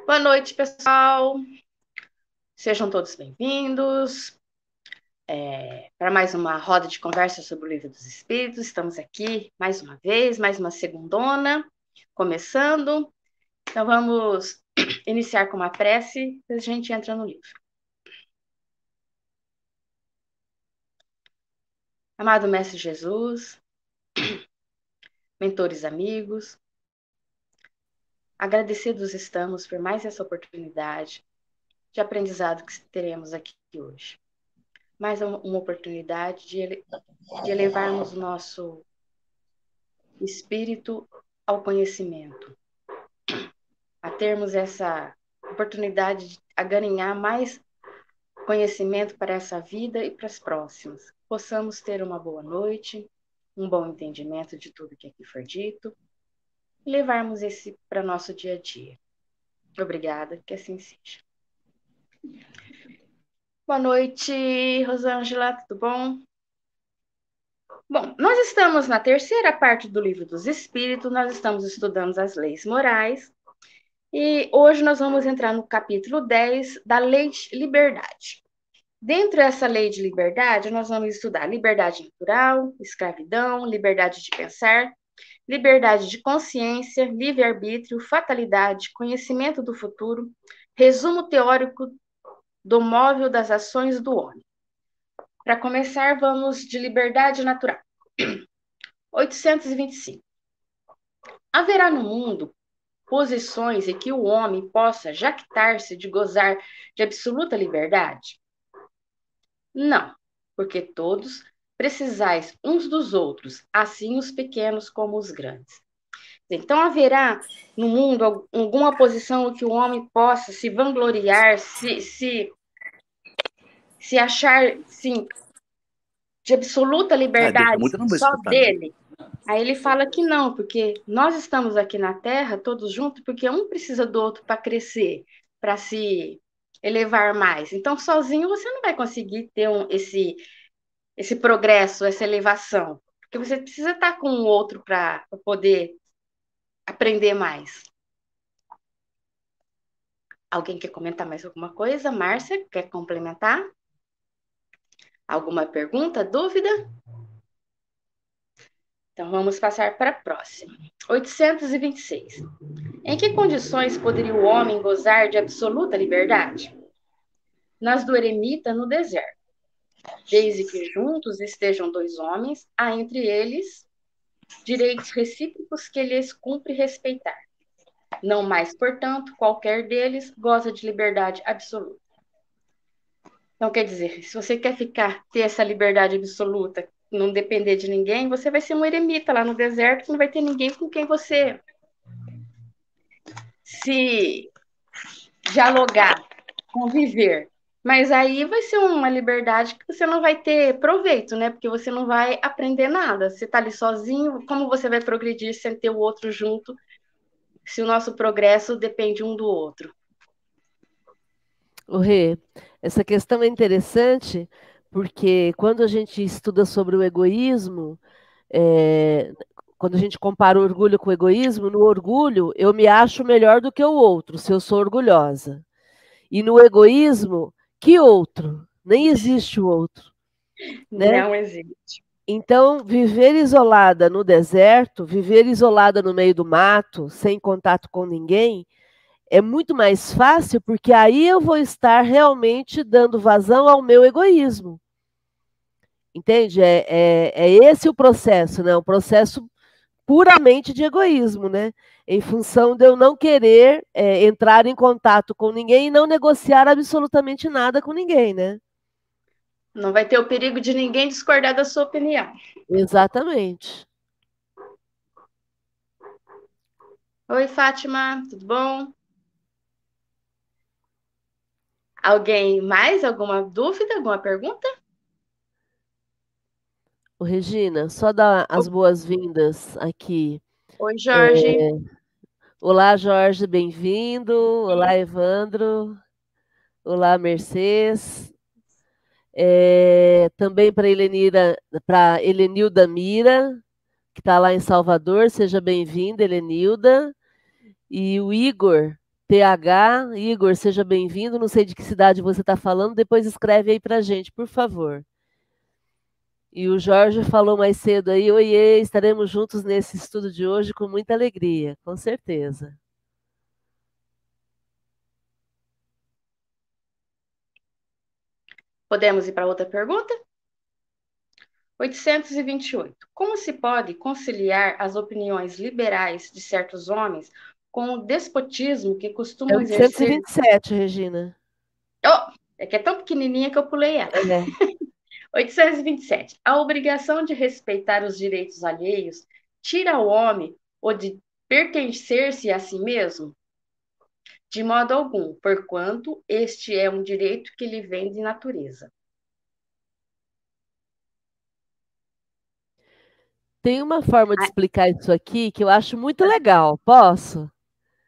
Boa noite, pessoal. Sejam todos bem-vindos é, para mais uma roda de conversa sobre o Livro dos Espíritos. Estamos aqui mais uma vez, mais uma segundona, começando. Então, vamos iniciar com uma prece, e a gente entra no livro. Amado Mestre Jesus, mentores amigos, agradecidos estamos por mais essa oportunidade de aprendizado que teremos aqui hoje. Mais uma oportunidade de, ele, de elevarmos nosso espírito ao conhecimento, a termos essa oportunidade de ganhar mais conhecimento para essa vida e para as próximas. Possamos ter uma boa noite, um bom entendimento de tudo que aqui foi dito e levarmos esse para nosso dia a dia. Obrigada, que assim seja. Boa noite, Rosângela, tudo bom? Bom, nós estamos na terceira parte do Livro dos Espíritos, nós estamos estudando as leis morais, e hoje nós vamos entrar no capítulo 10 da Lei de Liberdade. Dentro dessa lei de liberdade, nós vamos estudar liberdade natural, escravidão, liberdade de pensar, liberdade de consciência, livre-arbítrio, fatalidade, conhecimento do futuro, resumo teórico do móvel das ações do homem. Para começar, vamos de liberdade natural. 825. Haverá no mundo posições em que o homem possa jactar-se de gozar de absoluta liberdade? Não, porque todos precisais uns dos outros, assim os pequenos como os grandes. Então haverá no mundo alguma posição em que o homem possa se vangloriar, se, se, se achar, sim, de absoluta liberdade ah, só dele. Aí ele fala que não, porque nós estamos aqui na Terra todos juntos, porque um precisa do outro para crescer, para se elevar mais. Então, sozinho você não vai conseguir ter um, esse, esse progresso, essa elevação, porque você precisa estar com o outro para poder aprender mais. Alguém quer comentar mais alguma coisa? Márcia, quer complementar? Alguma pergunta, dúvida? Então, vamos passar para a próxima. 826. Em que condições poderia o homem gozar de absoluta liberdade? Nas do eremita no deserto. Desde que juntos estejam dois homens, há entre eles direitos recíprocos que lhes cumpre respeitar. Não mais, portanto, qualquer deles goza de liberdade absoluta. Então, quer dizer, se você quer ficar, ter essa liberdade absoluta, não depender de ninguém, você vai ser um eremita lá no deserto, não vai ter ninguém com quem você se dialogar, conviver. Mas aí vai ser uma liberdade que você não vai ter proveito, né? Porque você não vai aprender nada. Você está ali sozinho, como você vai progredir sem ter o outro junto, se o nosso progresso depende um do outro? O Rê, essa questão é interessante porque quando a gente estuda sobre o egoísmo, é, quando a gente compara o orgulho com o egoísmo, no orgulho eu me acho melhor do que o outro, se eu sou orgulhosa. E no egoísmo, que outro? Nem existe o outro. Né? Não existe. Então, viver isolada no deserto, viver isolada no meio do mato, sem contato com ninguém, é muito mais fácil, porque aí eu vou estar realmente dando vazão ao meu egoísmo. Entende? É, é, é esse o processo, né? Um processo puramente de egoísmo, né? Em função de eu não querer é, entrar em contato com ninguém e não negociar absolutamente nada com ninguém, né? Não vai ter o perigo de ninguém discordar da sua opinião. Exatamente. Oi, Fátima, tudo bom? Alguém mais? Alguma dúvida? Alguma pergunta? Ô, Regina, só dar as boas-vindas aqui. Oi, Jorge. É... Olá, Jorge, bem-vindo. Olá, Evandro. Olá, Mercedes. É... Também para Helenira, para Helenilda Mira, que está lá em Salvador. Seja bem-vinda, Helenilda. E o Igor TH, Igor, seja bem-vindo. Não sei de que cidade você está falando, depois escreve aí para gente, por favor. E o Jorge falou mais cedo aí, oiê, estaremos juntos nesse estudo de hoje com muita alegria, com certeza. Podemos ir para outra pergunta? 828. Como se pode conciliar as opiniões liberais de certos homens com o despotismo que costumam é 827, exercer... Regina. Oh, é que é tão pequenininha que eu pulei ela. É. 827. A obrigação de respeitar os direitos alheios tira o homem ou de pertencer-se a si mesmo? De modo algum, porquanto este é um direito que lhe vem de natureza. Tem uma forma de explicar isso aqui que eu acho muito legal. Posso?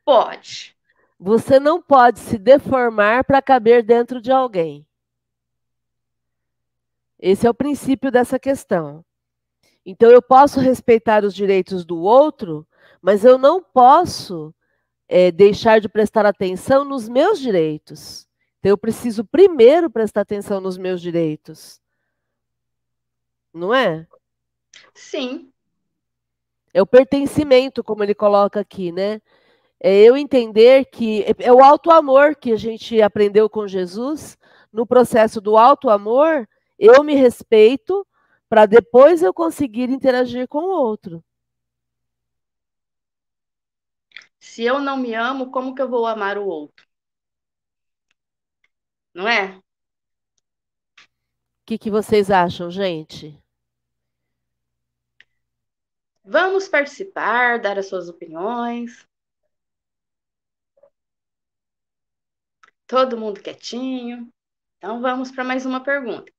Pode. Você não pode se deformar para caber dentro de alguém. Esse é o princípio dessa questão. Então, eu posso respeitar os direitos do outro, mas eu não posso é, deixar de prestar atenção nos meus direitos. Então, eu preciso primeiro prestar atenção nos meus direitos. Não é? Sim. É o pertencimento, como ele coloca aqui, né? É eu entender que é, é o alto amor que a gente aprendeu com Jesus. No processo do alto amor, eu me respeito para depois eu conseguir interagir com o outro. Se eu não me amo, como que eu vou amar o outro? Não é? O que, que vocês acham, gente? Vamos participar, dar as suas opiniões. Todo mundo quietinho. Então vamos para mais uma pergunta.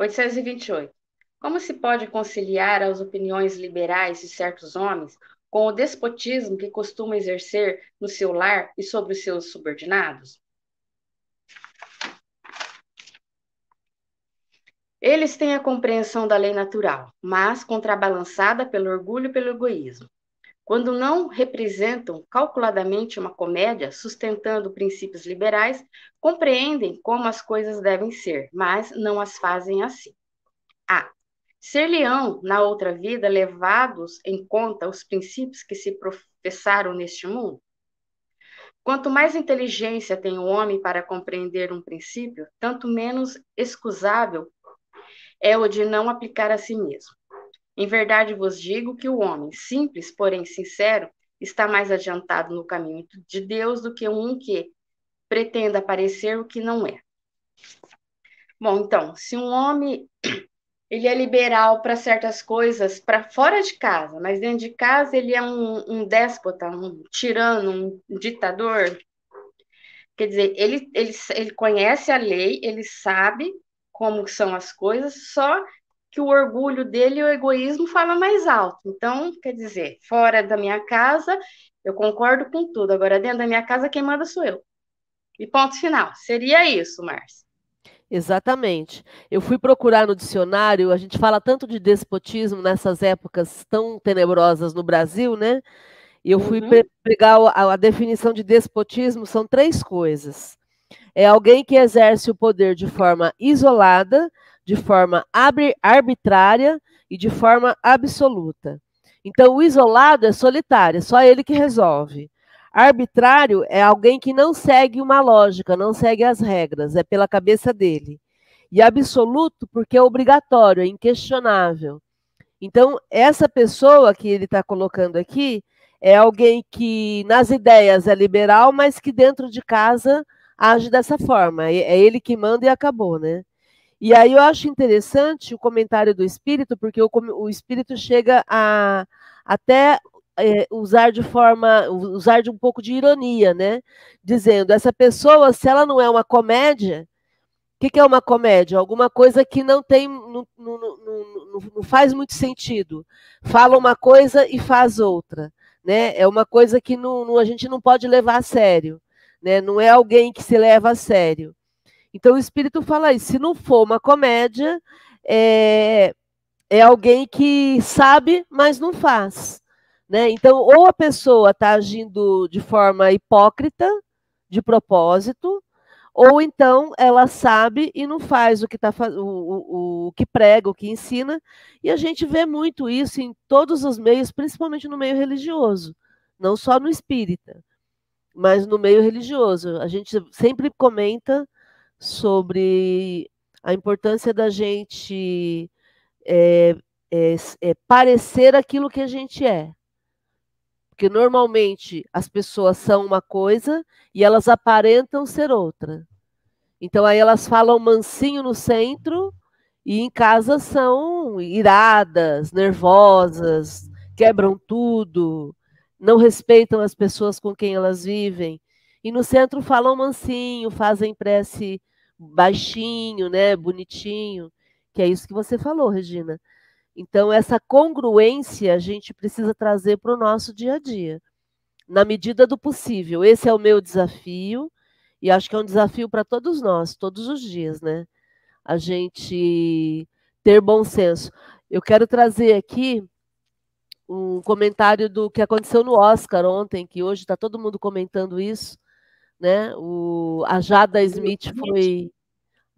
828. Como se pode conciliar as opiniões liberais de certos homens com o despotismo que costuma exercer no seu lar e sobre os seus subordinados? Eles têm a compreensão da lei natural, mas contrabalançada pelo orgulho e pelo egoísmo. Quando não representam calculadamente uma comédia sustentando princípios liberais, compreendem como as coisas devem ser, mas não as fazem assim. A. Ser-lhe-ão, na outra vida, levados em conta os princípios que se professaram neste mundo? Quanto mais inteligência tem o homem para compreender um princípio, tanto menos excusável é o de não aplicar a si mesmo. Em verdade vos digo que o homem, simples, porém sincero, está mais adiantado no caminho de Deus do que um que pretenda parecer o que não é. Bom, então, se um homem ele é liberal para certas coisas para fora de casa, mas dentro de casa ele é um, um déspota, um tirano, um ditador. Quer dizer, ele, ele, ele conhece a lei, ele sabe como são as coisas, só que o orgulho dele e o egoísmo fala mais alto. Então, quer dizer, fora da minha casa, eu concordo com tudo. Agora, dentro da minha casa, quem manda sou eu. E ponto final. Seria isso, Márcia. Exatamente. Eu fui procurar no dicionário, a gente fala tanto de despotismo nessas épocas tão tenebrosas no Brasil, né? E eu fui uhum. pegar a, a definição de despotismo, são três coisas. É alguém que exerce o poder de forma isolada, de forma arbitrária e de forma absoluta. Então, o isolado é solitário, é só ele que resolve. Arbitrário é alguém que não segue uma lógica, não segue as regras, é pela cabeça dele. E absoluto porque é obrigatório, é inquestionável. Então, essa pessoa que ele está colocando aqui é alguém que nas ideias é liberal, mas que dentro de casa age dessa forma. É ele que manda e acabou, né? E aí eu acho interessante o comentário do espírito, porque o, o espírito chega a até é, usar de forma, usar de um pouco de ironia, né? Dizendo, essa pessoa, se ela não é uma comédia, o que, que, é uma comédia? Alguma coisa que não tem, não, não, não, não, faz muito sentido. Fala uma coisa e faz outra, né? É uma coisa que a gente não pode levar a sério, né? Não é alguém que se leva a sério. Então o espírito fala isso. Se não for uma comédia, é, é alguém que sabe, mas não faz. Né? Então, ou a pessoa está agindo de forma hipócrita, de propósito, ou então ela sabe e não faz o que tá o, o, o que prega, o que ensina, e a gente vê muito isso em todos os meios, principalmente no meio religioso, não só no espírita, mas no meio religioso. A gente sempre comenta sobre a importância da gente é, é, é, parecer aquilo que a gente é. Porque normalmente as pessoas são uma coisa e elas aparentam ser outra. Então aí elas falam mansinho no centro e em casa são iradas, nervosas, quebram tudo, não respeitam as pessoas com quem elas vivem. E no centro falam mansinho, fazem prece baixinho, né, bonitinho, que é isso que você falou, Regina. Então, essa congruência a gente precisa trazer para o nosso dia a dia, na medida do possível. Esse é o meu desafio, e acho que é um desafio para todos nós, todos os dias, né? A gente ter bom senso. Eu quero trazer aqui um comentário do que aconteceu no Oscar ontem, que hoje está todo mundo comentando isso, né? O, a Jada Smith foi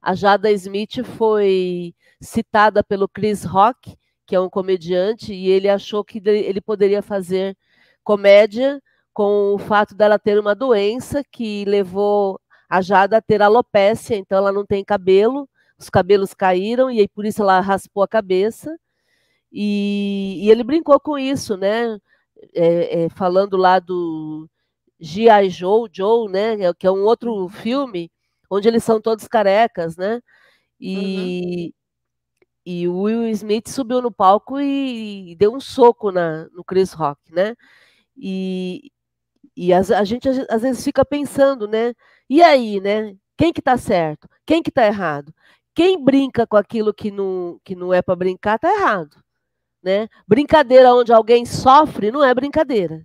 a Jada Smith foi citada pelo Chris Rock que é um comediante, e ele achou que ele poderia fazer comédia com o fato dela ter uma doença que levou a Jada a ter alopécia, então ela não tem cabelo, os cabelos caíram e aí por isso ela raspou a cabeça. E, e ele brincou com isso, né? É, é, falando lá do G.I. Joe, Joe, né? Que é um outro filme onde eles são todos carecas, né? E, uhum. E o Will Smith subiu no palco e, deu um soco na, no Chris Rock, né? E, e a, a gente às vezes fica pensando, né? E aí, né? Quem que tá certo? Quem que tá errado? Quem brinca com aquilo que não, que não é para brincar, tá errado. Né? Brincadeira onde alguém sofre não é brincadeira.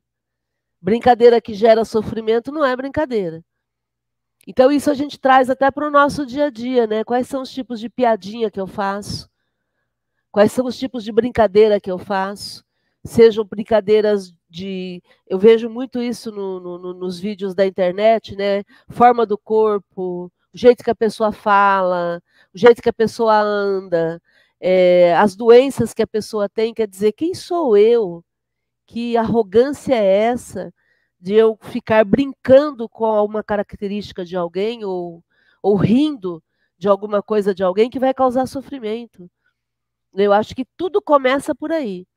Brincadeira que gera sofrimento não é brincadeira. Então, isso a gente traz até para o nosso dia a dia, né? Quais são os tipos de piadinha que eu faço? Quais são os tipos de brincadeira que eu faço? Sejam brincadeiras de. Eu vejo muito isso no, no, nos vídeos da internet, né? Forma do corpo, o jeito que a pessoa fala, o jeito que a pessoa anda, é, as doenças que a pessoa tem. Quer dizer, quem sou eu? Que arrogância é essa de eu ficar brincando com alguma característica de alguém ou, ou rindo de alguma coisa de alguém que vai causar sofrimento? Eu acho que tudo começa por aí,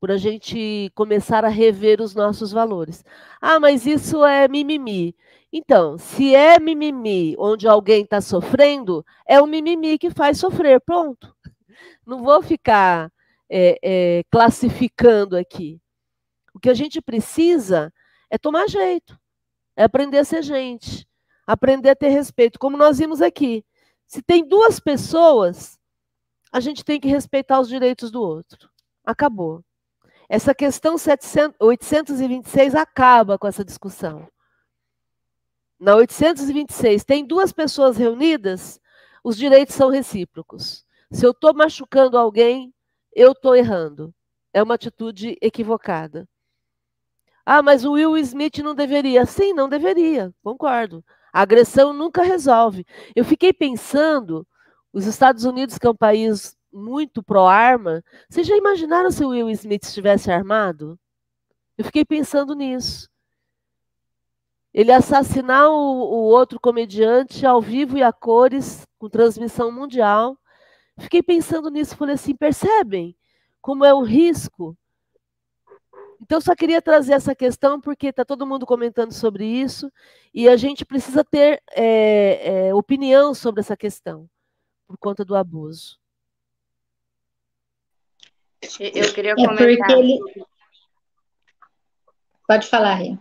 por a gente começar a rever os nossos valores. Ah, mas isso é mimimi. Então, se é mimimi onde alguém está sofrendo, é o mimimi que faz sofrer, pronto. Não vou ficar é, é, classificando aqui. O que a gente precisa é tomar jeito, é aprender a ser gente, aprender a ter respeito, como nós vimos aqui. Se tem duas pessoas a gente tem que respeitar os direitos do outro. Acabou. Essa questão 700, 826 acaba com essa discussão. Na 826, tem duas pessoas reunidas, os direitos são recíprocos. Se eu estou machucando alguém, eu estou errando. É uma atitude equivocada. Ah, mas o Will Smith não deveria. Sim, não deveria, concordo. A agressão nunca resolve. Eu fiquei pensando os Estados Unidos, que é um país muito pró-arma, vocês já imaginaram se o Will Smith estivesse armado? Eu fiquei pensando nisso. Ele assassinar o, o outro comediante ao vivo e a cores, com transmissão mundial. Fiquei pensando nisso, falei assim, percebem como é o risco? Então, só queria trazer essa questão, porque está todo mundo comentando sobre isso, e a gente precisa ter é, é, opinião sobre essa questão por conta do abuso. Eu queria é comentar. Ele... Pode falar, Ria.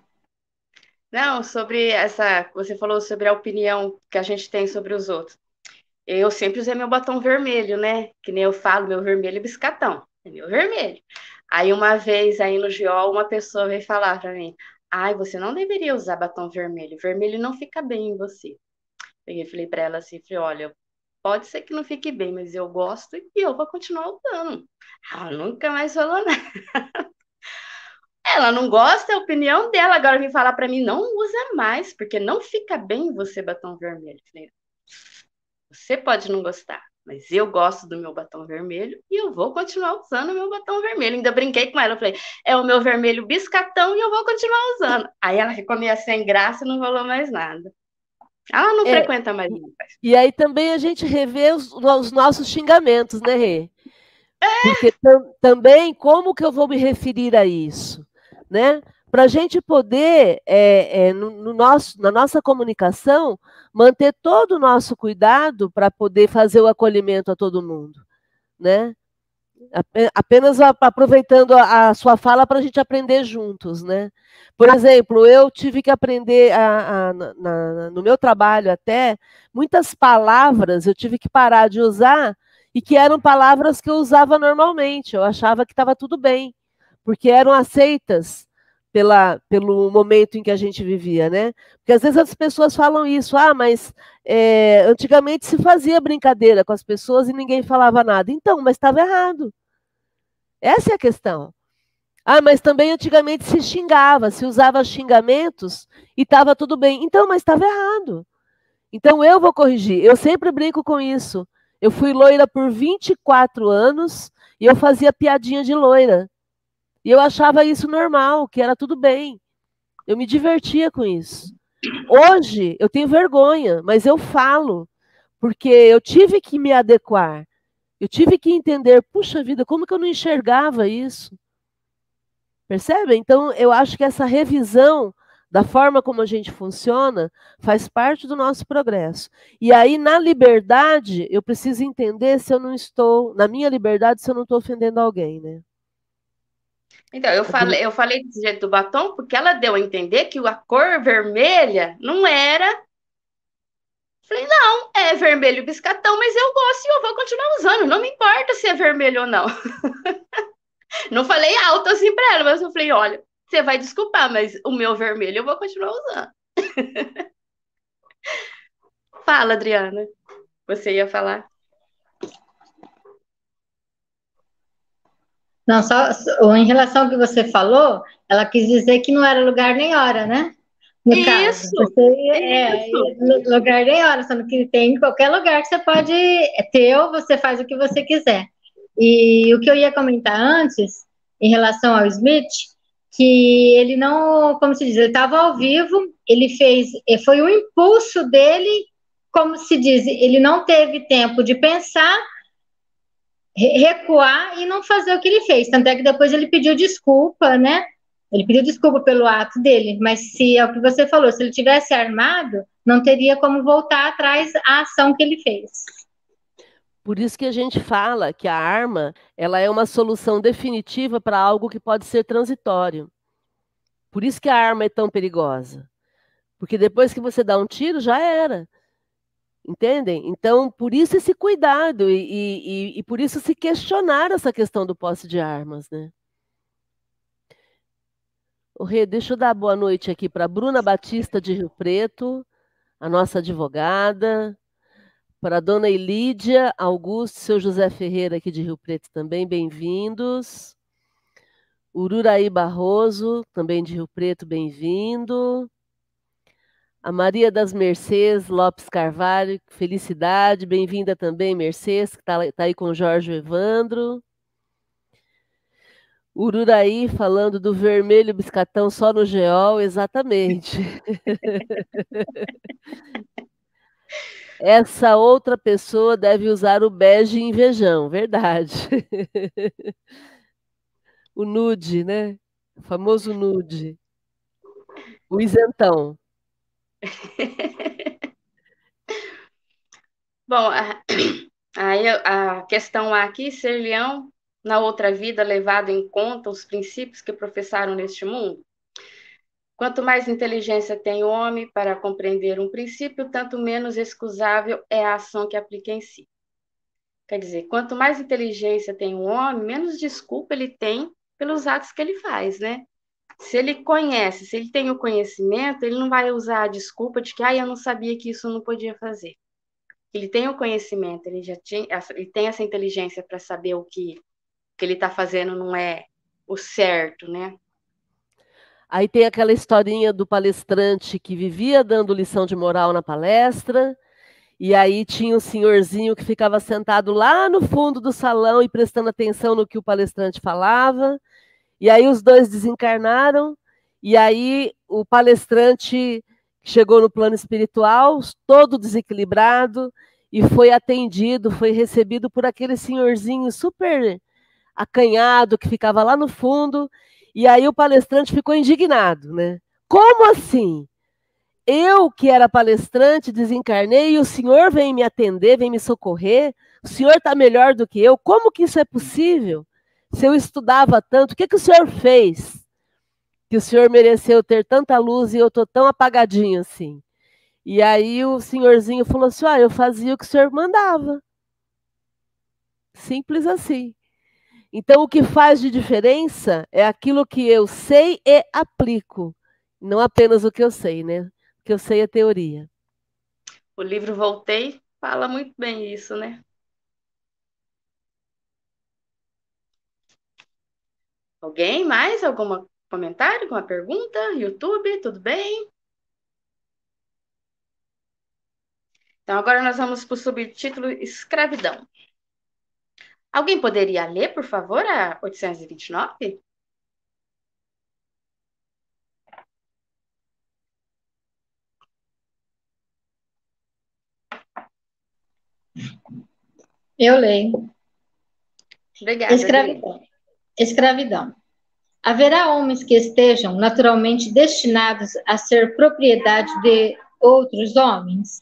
Não, sobre essa. Você falou sobre a opinião que a gente tem sobre os outros. Eu sempre usei meu batom vermelho, né? Que nem eu falo, meu vermelho é biscatão. É meu vermelho. Aí uma vez aí no GO, uma pessoa veio falar para mim: Ai, você não deveria usar batom vermelho. Vermelho não fica bem em você. Eu falei para ela assim: falei, olha, Pode ser que não fique bem, mas eu gosto e eu vou continuar usando. Ela nunca mais falou nada. Ela não gosta, é a opinião dela. Agora vem falar para mim, não usa mais, porque não fica bem você batom vermelho. Falei, você pode não gostar, mas eu gosto do meu batom vermelho e eu vou continuar usando o meu batom vermelho. Ainda brinquei com ela, falei, é o meu vermelho biscatão e eu vou continuar usando. Aí ela ficou meio sem graça e não falou mais nada. Ela não é, frequenta mais. E aí também a gente revê os, os nossos xingamentos, né, Rê? É. Porque tam, também, como que eu vou me referir a isso? Né? Para a gente poder, é, é, no, no, nosso, na nossa comunicação, manter todo o nosso cuidado para poder fazer o acolhimento a todo mundo. Né? Apenas aproveitando a, sua fala para a gente aprender juntos, né? Por exemplo, eu tive que aprender a, a, na, no meu trabalho até muitas palavras eu tive que parar de usar e que eram palavras que eu usava normalmente. Eu achava que estava tudo bem, porque eram aceitas pela, pelo momento em que a gente vivia, né? Porque às vezes as pessoas falam isso, ah, mas é, antigamente se fazia brincadeira com as pessoas e ninguém falava nada. Então, mas estava errado. Essa é a questão. Ah, mas também antigamente se xingava, se usava xingamentos e estava tudo bem. Então, mas estava errado. Então eu vou corrigir. Eu sempre brinco com isso. Eu fui loira por 24 anos e eu fazia piadinha de loira. E eu achava isso normal, que era tudo bem. Eu me divertia com isso. Hoje eu tenho vergonha, mas eu falo, porque eu tive que me adequar. Eu tive que entender, puxa vida, como que eu não enxergava isso? Percebe? Então, eu acho que essa revisão da forma como a gente funciona, faz parte do nosso progresso. E aí, na liberdade, eu preciso entender se eu não estou, na minha liberdade, se eu não estou ofendendo alguém, né? Então, eu falei, eu falei desse jeito do batom porque ela deu a entender que a cor vermelha não era. Falei, não, é vermelho biscatão, mas eu gosto e eu vou continuar usando. Não me importa se é vermelho ou não. não falei alto assim para ela, mas eu falei, olha, você vai desculpar, mas o meu vermelho eu vou continuar usando. Fala, Adriana. Você ia falar? Não, só em relação ao que você falou, ela quis dizer que não era lugar nem hora, né? No isso, caso. Você, é, isso. lugar nem hora, sendo que tem em qualquer lugar que você pode é teu, você faz o que você quiser. E o que eu ia comentar antes, em relação ao Smith, que ele não, como se diz, ele estava ao vivo, ele fez, eh, foi um impulso dele, como se diz, ele não teve tempo de pensar, recuar e não fazer o que ele fez. Tanto é que depois ele pediu desculpa, né? Ele pediu desculpa pelo ato dele, mas se é o que você falou, se ele tivesse armado, não teria como voltar atrás a ação que ele fez. Por isso que a gente fala que a arma ela é uma solução definitiva para algo que pode ser transitório. Por isso que a arma é tão perigosa. Porque depois que você dá um tiro, já era. Entendem? Então, por isso esse cuidado e, e, e por isso se questionar essa questão do posse de armas, né? O Rê, deixa eu dar boa noite aqui para Bruna Batista de Rio Preto, a nossa advogada, para dona Elídia Augusto, seu José Ferreira aqui de Rio Preto também, bem-vindos. Ururaí Barroso, também de Rio Preto, bem-vindo. A Maria das Mercês Lopes Carvalho, felicidade, bem-vinda também, Mercês, que está tá aí com o Jorge Evandro. Ururaí falando do vermelho biscatão só no geol, exatamente. Essa outra pessoa deve usar o bege invejão, verdade. o nude, né? O famoso nude. O isentão. Bom, aí a, a questão aqui, ser leão na outra vida levado em conta os princípios que professaram neste mundo? Quanto mais inteligência tem o homem para compreender um princípio, tanto menos excusável é a ação que aplica em si. Quer dizer, quanto mais inteligência tem o homem, menos desculpa ele tem pelos atos que ele faz, né? Se ele conhece, se ele tem o conhecimento, ele não vai usar a desculpa de que, ah, eu não sabia que isso não podia fazer. Ele tem o conhecimento, ele já tinha, ele tem essa inteligência para saber o que, que ele está fazendo não é o certo, né? Aí tem aquela historinha do palestrante que vivia dando lição de moral na palestra, e aí tinha um senhorzinho que ficava sentado lá no fundo do salão e prestando atenção no que o palestrante falava. E aí os dois desencarnaram, e aí o palestrante chegou no plano espiritual, todo desequilibrado, e foi atendido, foi recebido por aquele senhorzinho super acanhado que ficava lá no fundo, e aí o palestrante ficou indignado, né? Como assim? Eu, que era palestrante, desencarnei e o senhor vem me atender, vem me socorrer. O senhor está melhor do que eu. Como que isso é possível? Se eu estudava tanto, o que, que o senhor fez? Que o senhor mereceu ter tanta luz e eu estou tão apagadinho assim. E aí o senhorzinho falou assim: ah, eu fazia o que o senhor mandava. Simples assim. Então, o que faz de diferença é aquilo que eu sei e aplico, não apenas o que eu sei, né? que eu sei a teoria. O livro Voltei fala muito bem isso, né? Alguém mais? Algum comentário, alguma pergunta? YouTube, tudo bem? Então, agora nós vamos para o subtítulo Escravidão. Alguém poderia ler, por favor, a 829? Eu leio. Obrigada. Escravidão. Escravidão. Haverá homens que estejam naturalmente destinados a ser propriedade de outros homens?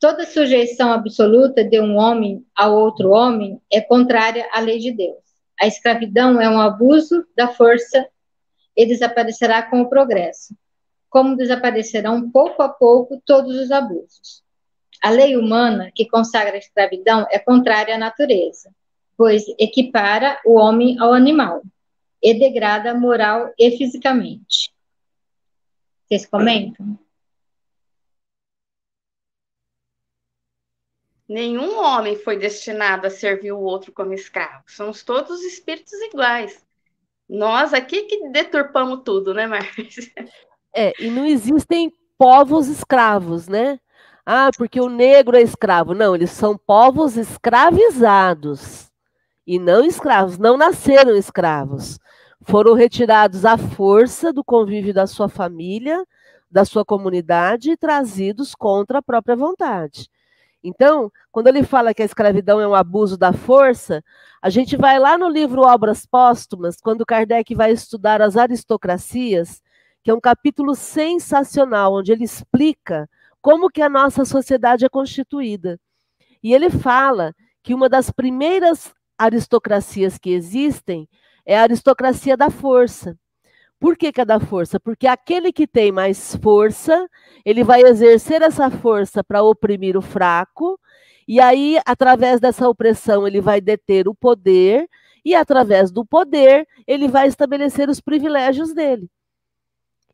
Toda sujeição absoluta de um homem a outro homem é contrária à lei de Deus. A escravidão é um abuso da força e desaparecerá com o progresso, como desaparecerão pouco a pouco todos os abusos. A lei humana que consagra a escravidão é contrária à natureza, pois equipara o homem ao animal e degrada moral e fisicamente. Vocês comentam? Nenhum homem foi destinado a servir o outro como escravo. Somos todos espíritos iguais. Nós aqui que deturpamos tudo, né, Marcos? É, e não existem povos escravos, né? Ah, porque o negro é escravo. Não, eles são povos escravizados. E não escravos, não nasceram escravos. Foram retirados à força do convívio da sua família, da sua comunidade e trazidos contra a própria vontade. Então, quando ele fala que a escravidão é um abuso da força, a gente vai lá no livro Obras Póstumas, quando Kardec vai estudar as aristocracias, que é um capítulo sensacional, onde ele explica como que a nossa sociedade é constituída. E ele fala que uma das primeiras aristocracias que existem é a aristocracia da força. Por que, que é da força? Porque aquele que tem mais força, ele vai exercer essa força para oprimir o fraco, e aí, através dessa opressão, ele vai deter o poder, e através do poder, ele vai estabelecer os privilégios dele.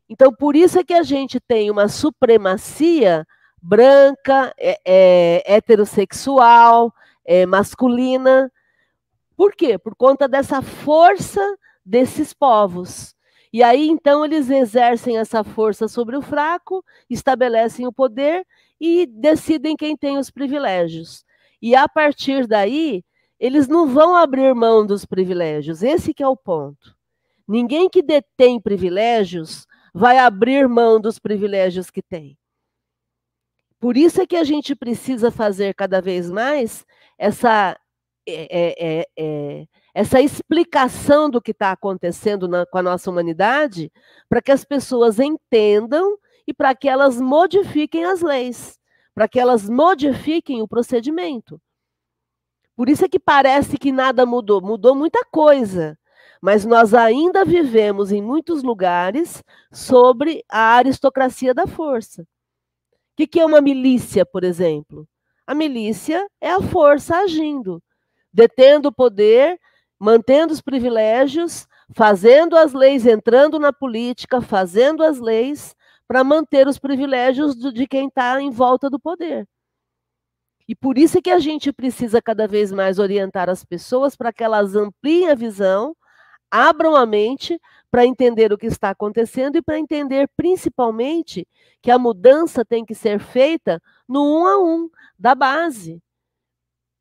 Então, por isso é que a gente tem uma supremacia branca, é, é, heterossexual, é, masculina. Por quê? Por conta dessa força desses povos. E aí, então, eles exercem essa força sobre o fraco, estabelecem o poder e decidem quem tem os privilégios. E a partir daí, eles não vão abrir mão dos privilégios. Esse que é o ponto. Ninguém que detém privilégios vai abrir mão dos privilégios que tem. Por isso é que a gente precisa fazer cada vez mais essa, é, é, é, essa explicação do que está acontecendo na, com a nossa humanidade, para que as pessoas entendam e para que elas modifiquem as leis, para que elas modifiquem o procedimento. Por isso é que parece que nada mudou, mudou muita coisa mas nós ainda vivemos em muitos lugares sobre a aristocracia da força. O que, que é uma milícia, por exemplo? A milícia é a força agindo, detendo o poder, mantendo os privilégios, fazendo as leis, entrando na política, fazendo as leis para manter os privilégios de quem está em volta do poder. E por isso é que a gente precisa cada vez mais orientar as pessoas para que elas ampliem a visão abram a mente para entender o que está acontecendo e para entender principalmente que a mudança tem que ser feita no um a um, da base.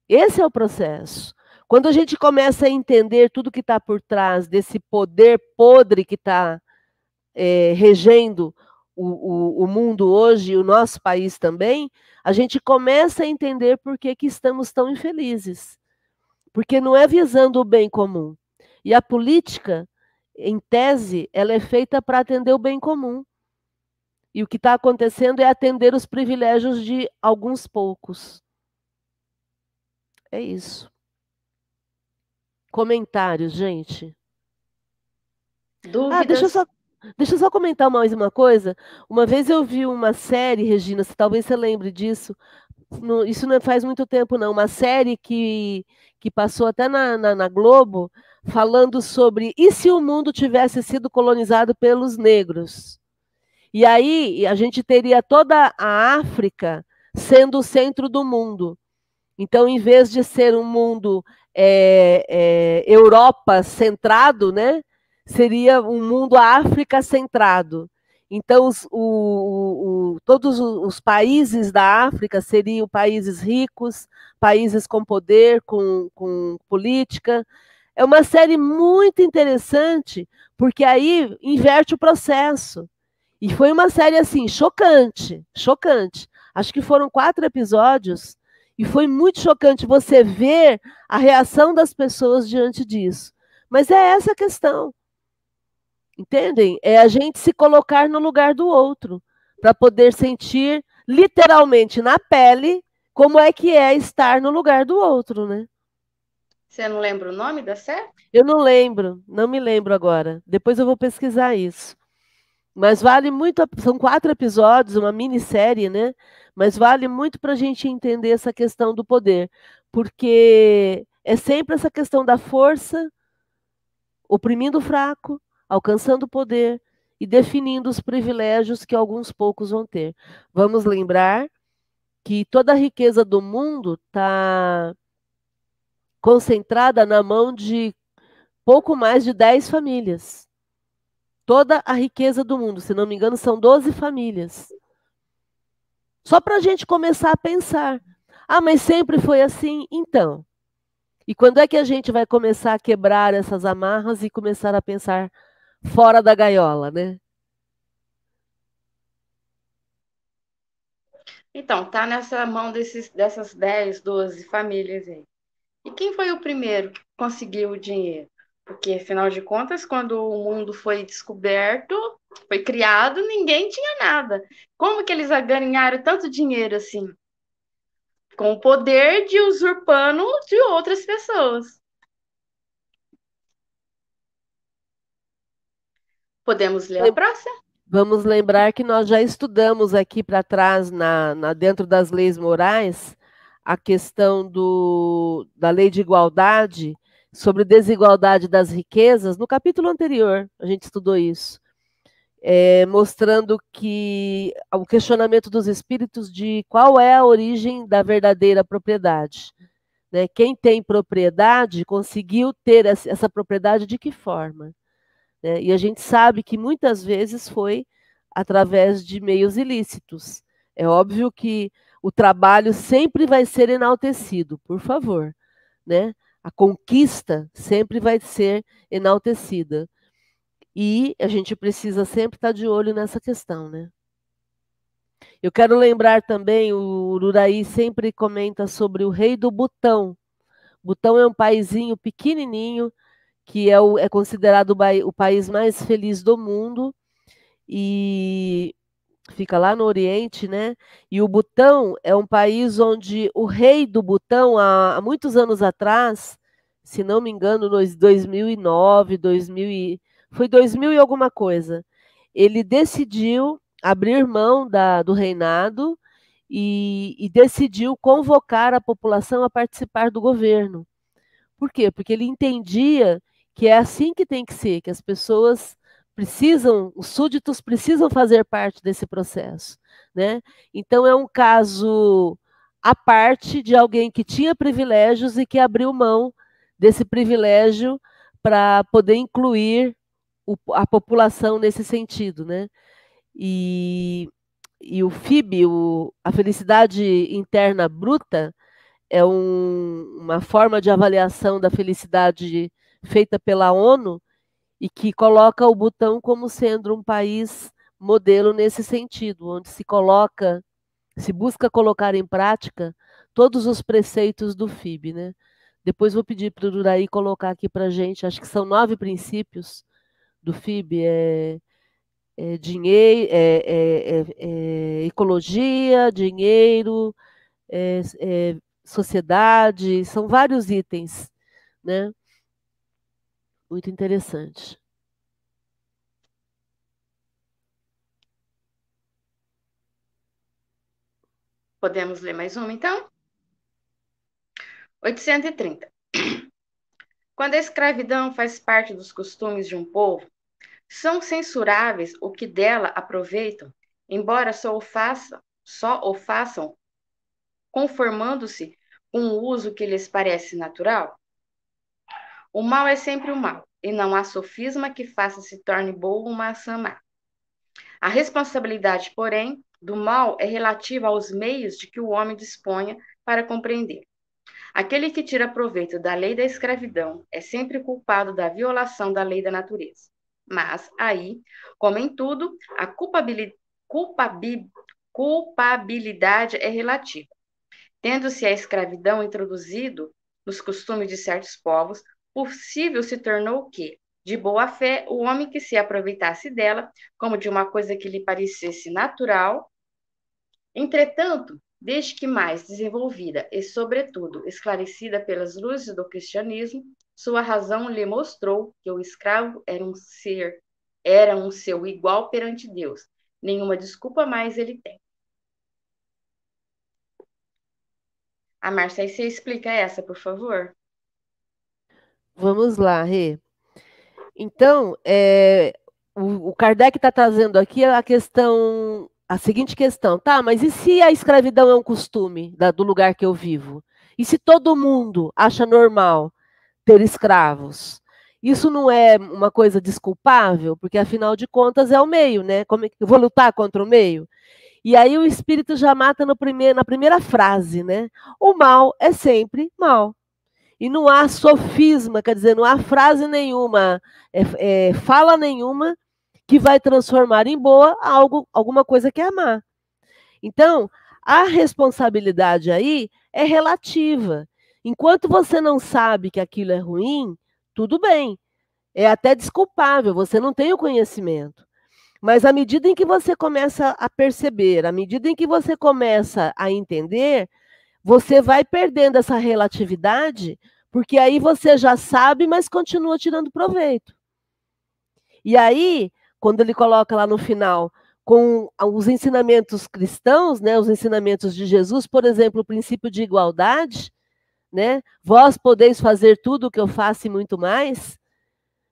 Esse é o processo. Quando a gente começa a entender tudo que está por trás desse poder podre que está é, regendo o, o, o, mundo hoje e o nosso país também, a gente começa a entender por que, que estamos tão infelizes. Porque não é visando o bem comum. E a política, em tese, ela é feita para atender o bem comum. E o que está acontecendo é atender os privilégios de alguns poucos. É isso. Comentários, gente. Dúvidas? Ah, deixa eu só, deixa eu só comentar mais uma coisa. Uma vez eu vi uma série, Regina, se talvez você lembre disso. No, isso não faz muito tempo, não. Uma série que, que passou até na, na, na Globo, falando sobre e se o mundo tivesse sido colonizado pelos negros? E aí a gente teria toda a África sendo o centro do mundo. Então, em vez de ser um mundo é, é, Europa centrado, né, seria um mundo África centrado. Então, os, o, o, todos os países da África seriam países ricos, países com poder, com, com política. É uma série muito interessante, porque aí inverte o processo. E foi uma série assim, chocante, chocante. Acho que foram quatro episódios, e foi muito chocante você ver a reação das pessoas diante disso. Mas é essa a questão. Entendem? É a gente se colocar no lugar do outro, para poder sentir literalmente na pele como é que é estar no lugar do outro, né? Você não lembra o nome da série? Eu não lembro, não me lembro agora. Depois eu vou pesquisar isso. Mas vale muito, são quatro episódios, uma minissérie, né? Mas vale muito para a gente entender essa questão do poder, porque é sempre essa questão da força, oprimindo o fraco, alcançando o poder e definindo os privilégios que alguns poucos vão ter. Vamos lembrar que toda a riqueza do mundo está concentrada na mão de pouco mais de 10 famílias toda a riqueza do mundo. Se não me engano, são 12 famílias. Só para a gente começar a pensar. Ah, mas sempre foi assim? Então. E quando é que a gente vai começar a quebrar essas amarras e começar a pensar fora da gaiola, né? Então, tá nessa mão desses, dessas 10, 12 famílias aí. E quem foi o primeiro que conseguiu o dinheiro? Porque, afinal de contas, quando o mundo foi descoberto, foi criado, ninguém tinha nada. Como que eles ganharam tanto dinheiro assim? Com o poder de usurpando de outras pessoas. Podemos ler a próxima? Vamos lembrar que nós já estudamos aqui para trás, na, na, dentro das leis morais, a questão do, da lei de igualdade, sobre desigualdade das riquezas, no capítulo anterior, a gente estudou isso, é, mostrando que o questionamento dos espíritos de qual é a origem da verdadeira propriedade. Né? Quem tem propriedade conseguiu ter essa propriedade de que forma? Né? E a gente sabe que muitas vezes foi através de meios ilícitos. É óbvio que o trabalho sempre vai ser enaltecido, por favor, né? A conquista sempre vai ser enaltecida. E a gente precisa sempre estar de olho nessa questão, né? Eu quero lembrar também, o Ururaí sempre comenta sobre o rei do Butão. Butão é um paizinho pequenininho, que é, o, é considerado o, o país mais feliz do mundo, e fica lá no Oriente, né? E o Butão é um país onde o rei do Butão, há, há muitos anos atrás, se não me engano, nos 2009, 2000 e, foi 2000 e alguma coisa, ele decidiu abrir mão da, do reinado e, e decidiu convocar a população a participar do governo. Por quê? Porque ele entendia que é assim que tem que ser, que as pessoas precisam, os súditos precisam fazer parte desse processo, né? Então é um caso à parte de alguém que tinha privilégios e que abriu mão desse privilégio para poder incluir o, a população nesse sentido, né? E, e o FIB, o, a felicidade interna bruta, é um, uma forma de avaliação da felicidade feita pela ONU e que coloca o Butão como sendo um país modelo nesse sentido, onde se coloca, se busca colocar em prática todos os preceitos do FIB, né? Depois vou pedir para o Duraí colocar aqui para gente, acho que são nove princípios do FIB, é, é dinheiro, é, é, é, é ecologia, dinheiro, é, sociedade, são vários itens, né? Muito interessante. Podemos ler mais uma, então? 830. Quando a escravidão faz parte dos costumes de um povo, são censuráveis o que dela aproveitam, embora só o façam, só o façam conformando-se com o uso que lhes parece natural? O mal é sempre o mal, e não há sofisma que faça se torne boa uma ação má. A responsabilidade, porém, do mal é relativa aos meios de que o homem disponha para compreender. Aquele que tira proveito da lei da escravidão é sempre culpado da violação da lei da natureza. Mas aí, como em tudo, a culpabilidade, culpabilidade é relativa. Tendo-se a escravidão introduzido nos costumes de certos povos, possível se tornou que, de boa fé, o homem que se aproveitasse dela como de uma coisa que lhe parecesse natural. Entretanto, desde que mais desenvolvida e, sobretudo, esclarecida pelas luzes do cristianismo, sua razão lhe mostrou que o escravo era um ser, era um seu igual perante Deus. Nenhuma desculpa mais ele tem. A Marcia, você explica essa, por favor? Vamos lá, Rê. Então, é, o, o Kardec está trazendo aqui a questão, a seguinte questão, tá? Mas e se a escravidão é um costume da, do lugar que eu vivo? E se todo mundo acha normal ter escravos? Isso não é uma coisa desculpável, porque afinal de contas é o meio, né? Como é que eu vou lutar contra o meio? E aí o espírito já mata primeiro, na primeira frase, né? O mal é sempre mal. E não há sofisma, quer dizer, não há frase nenhuma, é, é, fala nenhuma que vai transformar em boa algo, alguma coisa que é má. Então, a responsabilidade aí é relativa. Enquanto você não sabe que aquilo é ruim, tudo bem. É até desculpável, você não tem o conhecimento. Mas à medida em que você começa a perceber, à medida em que você começa a entender, você vai perdendo essa relatividade, porque aí você já sabe, mas continua tirando proveito. E aí, quando ele coloca lá no final, com os ensinamentos cristãos, né, os ensinamentos de Jesus, por exemplo, o princípio de igualdade, né? Vós podeis fazer tudo o que eu faço e muito mais,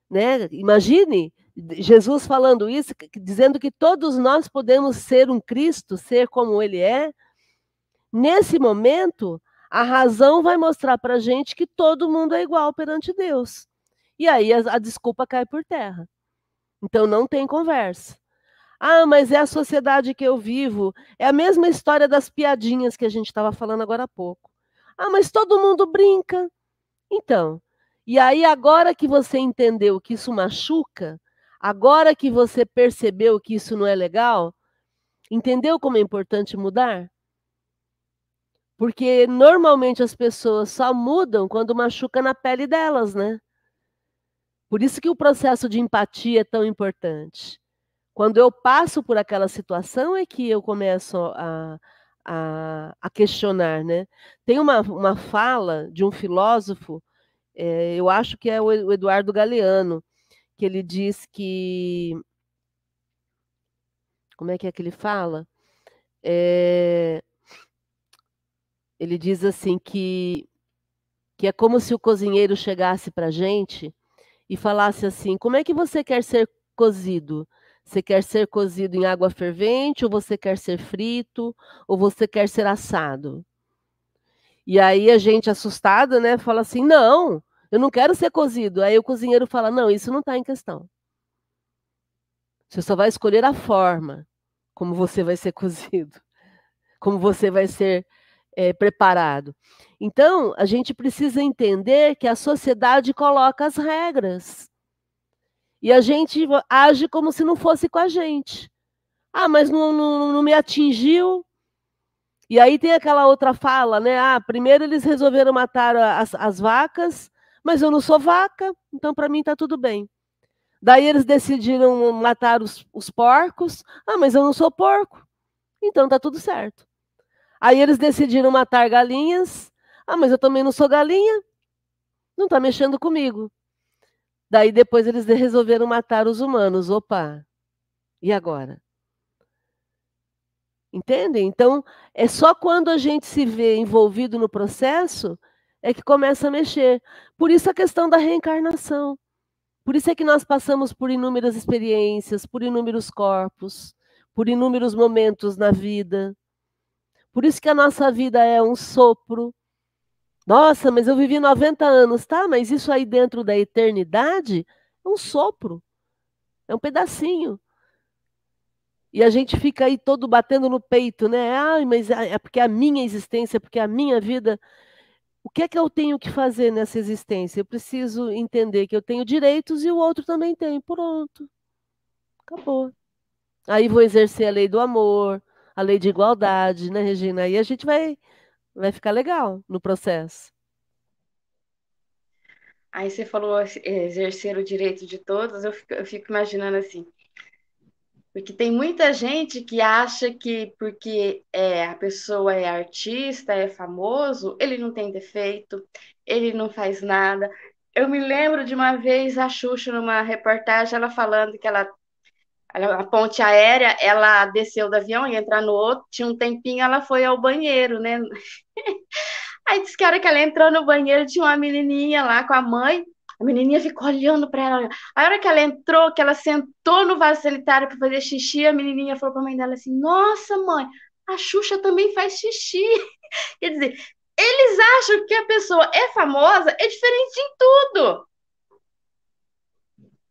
né? Imagine Jesus falando isso, dizendo que todos nós podemos ser um Cristo, ser como ele é. Nesse momento, a razão vai mostrar para a gente que todo mundo é igual perante Deus. E aí a, a desculpa cai por terra. Então não tem conversa. Ah, mas é a sociedade que eu vivo. É a mesma história das piadinhas que a gente estava falando agora há pouco. Ah, mas todo mundo brinca. Então, e aí agora que você entendeu que isso machuca, Agora que você percebeu que isso não é legal, entendeu como é importante mudar? Porque normalmente as pessoas só mudam quando machuca na pele delas, né? Por isso que o processo de empatia é tão importante. Quando eu passo por aquela situação é que eu começo a, a, a questionar, né? Tem uma, uma fala de um filósofo, é, eu acho que é o Eduardo Galeano, que ele diz que. Como é que é que ele fala? É, ele diz assim que, que é como se o cozinheiro chegasse para a gente e falasse assim: como é que você quer ser cozido? Você quer ser cozido em água fervente, ou você quer ser frito, ou você quer ser assado? E aí a gente assustada, né, fala assim: não, eu não quero ser cozido. Aí o cozinheiro fala: não, isso não está em questão. Você só vai escolher a forma como você vai ser cozido, como você vai ser é, preparado. Então, a gente precisa entender que a sociedade coloca as regras. E a gente age como se não fosse com a gente. Ah, mas não, não, não me atingiu. E aí tem aquela outra fala, né? Ah, primeiro eles resolveram matar as, as vacas, mas eu não sou vaca, então para mim está tudo bem. Daí eles decidiram matar os, os porcos. Ah, mas eu não sou porco, então tá tudo certo. Aí eles decidiram matar galinhas. Ah, mas eu também não sou galinha. Não está mexendo comigo. Daí depois eles resolveram matar os humanos. Opa! E agora? Entendem? Então, é só quando a gente se vê envolvido no processo é que começa a mexer. Por isso a questão da reencarnação. Por isso é que nós passamos por inúmeras experiências, por inúmeros corpos, por inúmeros momentos na vida. Por isso que a nossa vida é um sopro. Nossa, mas eu vivi 90 anos, tá? Mas isso aí dentro da eternidade é um sopro. É um pedacinho. E a gente fica aí todo batendo no peito, né? Ai, mas é, é porque a minha existência, porque a minha vida. O que é que eu tenho que fazer nessa existência? Eu preciso entender que eu tenho direitos e o outro também tem. Pronto. Acabou. Aí vou exercer a lei do amor, a lei de igualdade, né, Regina? Aí a gente vai, vai ficar legal no processo. Aí você falou exercer o direito de todos, eu fico, eu fico imaginando assim, porque tem muita gente que acha que porque é, a pessoa é artista, é famoso, ele não tem defeito, ele não faz nada. Eu me lembro de uma vez a Xuxa, numa reportagem, ela falando que ela a ponte aérea, ela desceu do avião e entrar no outro, tinha um tempinho, ela foi ao banheiro, né? Aí disse que a hora que ela entrou no banheiro, tinha uma menininha lá com a mãe, a menininha ficou olhando para ela. A hora que ela entrou, que ela sentou no vaso sanitário para fazer xixi, a menininha falou para a mãe dela assim: Nossa, mãe, a Xuxa também faz xixi. Quer dizer, eles acham que a pessoa é famosa, é diferente em tudo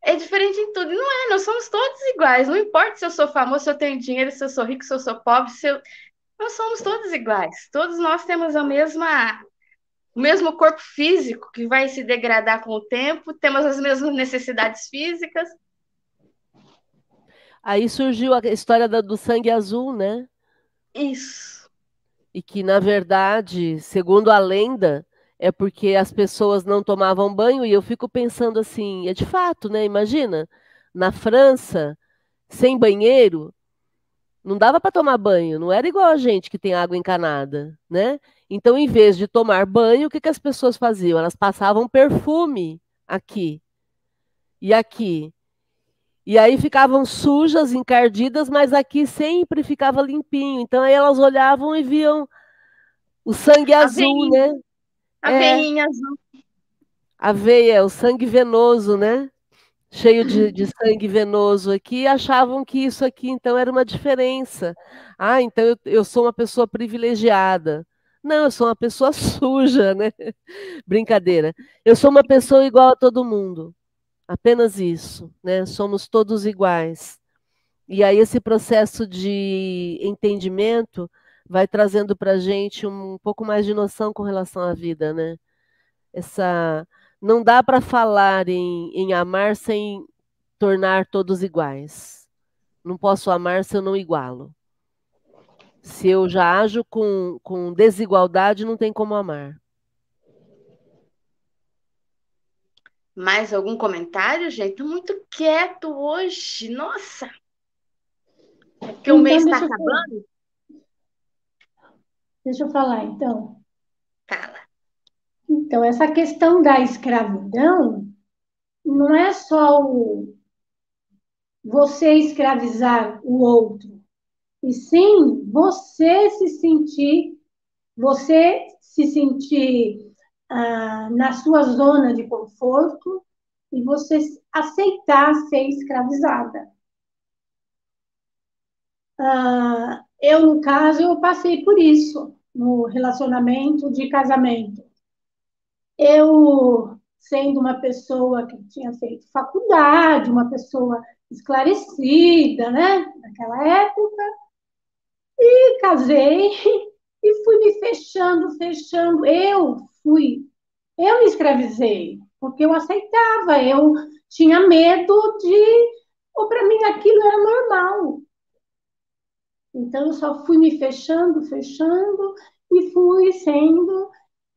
é diferente em tudo. E não é, nós somos todos iguais. Não importa se eu sou famoso, se eu tenho dinheiro, se eu sou rico, se eu sou pobre, se eu... nós somos todos iguais. Todos nós temos a mesma o mesmo corpo físico que vai se degradar com o tempo, temos as mesmas necessidades físicas. Aí surgiu a história do sangue azul, né? Isso. E que, na verdade, segundo a lenda, é porque as pessoas não tomavam banho e eu fico pensando assim, é de fato, né? Imagina, na França, sem banheiro, não dava para tomar banho, não era igual a gente que tem água encanada, né? Então, em vez de tomar banho, o que, que as pessoas faziam? Elas passavam perfume aqui e aqui. E aí ficavam sujas, encardidas, mas aqui sempre ficava limpinho. Então aí elas olhavam e viam o sangue azul, né? A é, veinha azul. A veia, o sangue venoso, né? Cheio de, de sangue venoso aqui, achavam que isso aqui então era uma diferença. Ah, então eu, eu sou uma pessoa privilegiada. Não, eu sou uma pessoa suja, né? Brincadeira. Eu sou uma pessoa igual a todo mundo. Apenas isso, né? Somos todos iguais. E aí esse processo de entendimento vai trazendo para a gente um pouco mais de noção com relação à vida, né? Essa não dá para falar em, em amar sem tornar todos iguais. Não posso amar se eu não igualo. Se eu já ajo com, com desigualdade, não tem como amar. Mais algum comentário, gente? Tô muito quieto hoje. Nossa! É porque então, o mês está acabando. Deixa eu falar, então. Fala. Então, essa questão da escravidão não é só o você escravizar o outro, e sim você se sentir, você se sentir ah, na sua zona de conforto e você aceitar ser escravizada. Ah, eu, no caso, eu passei por isso no relacionamento de casamento. Eu, sendo uma pessoa que tinha feito faculdade, uma pessoa esclarecida, né? Naquela época. E casei e fui me fechando, fechando. Eu fui, eu me escravizei, porque eu aceitava, eu tinha medo de, ou para mim aquilo era normal. Então eu só fui me fechando, fechando e fui sendo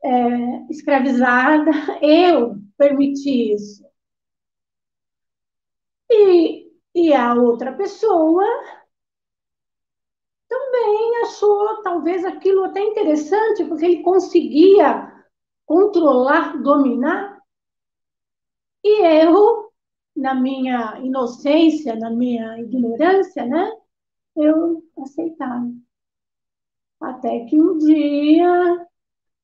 é, escravizada. Eu permiti isso. E, e a outra pessoa também achou talvez aquilo até interessante, porque ele conseguia controlar, dominar. E eu, na minha inocência, na minha ignorância, né, eu aceitava. Até que um dia,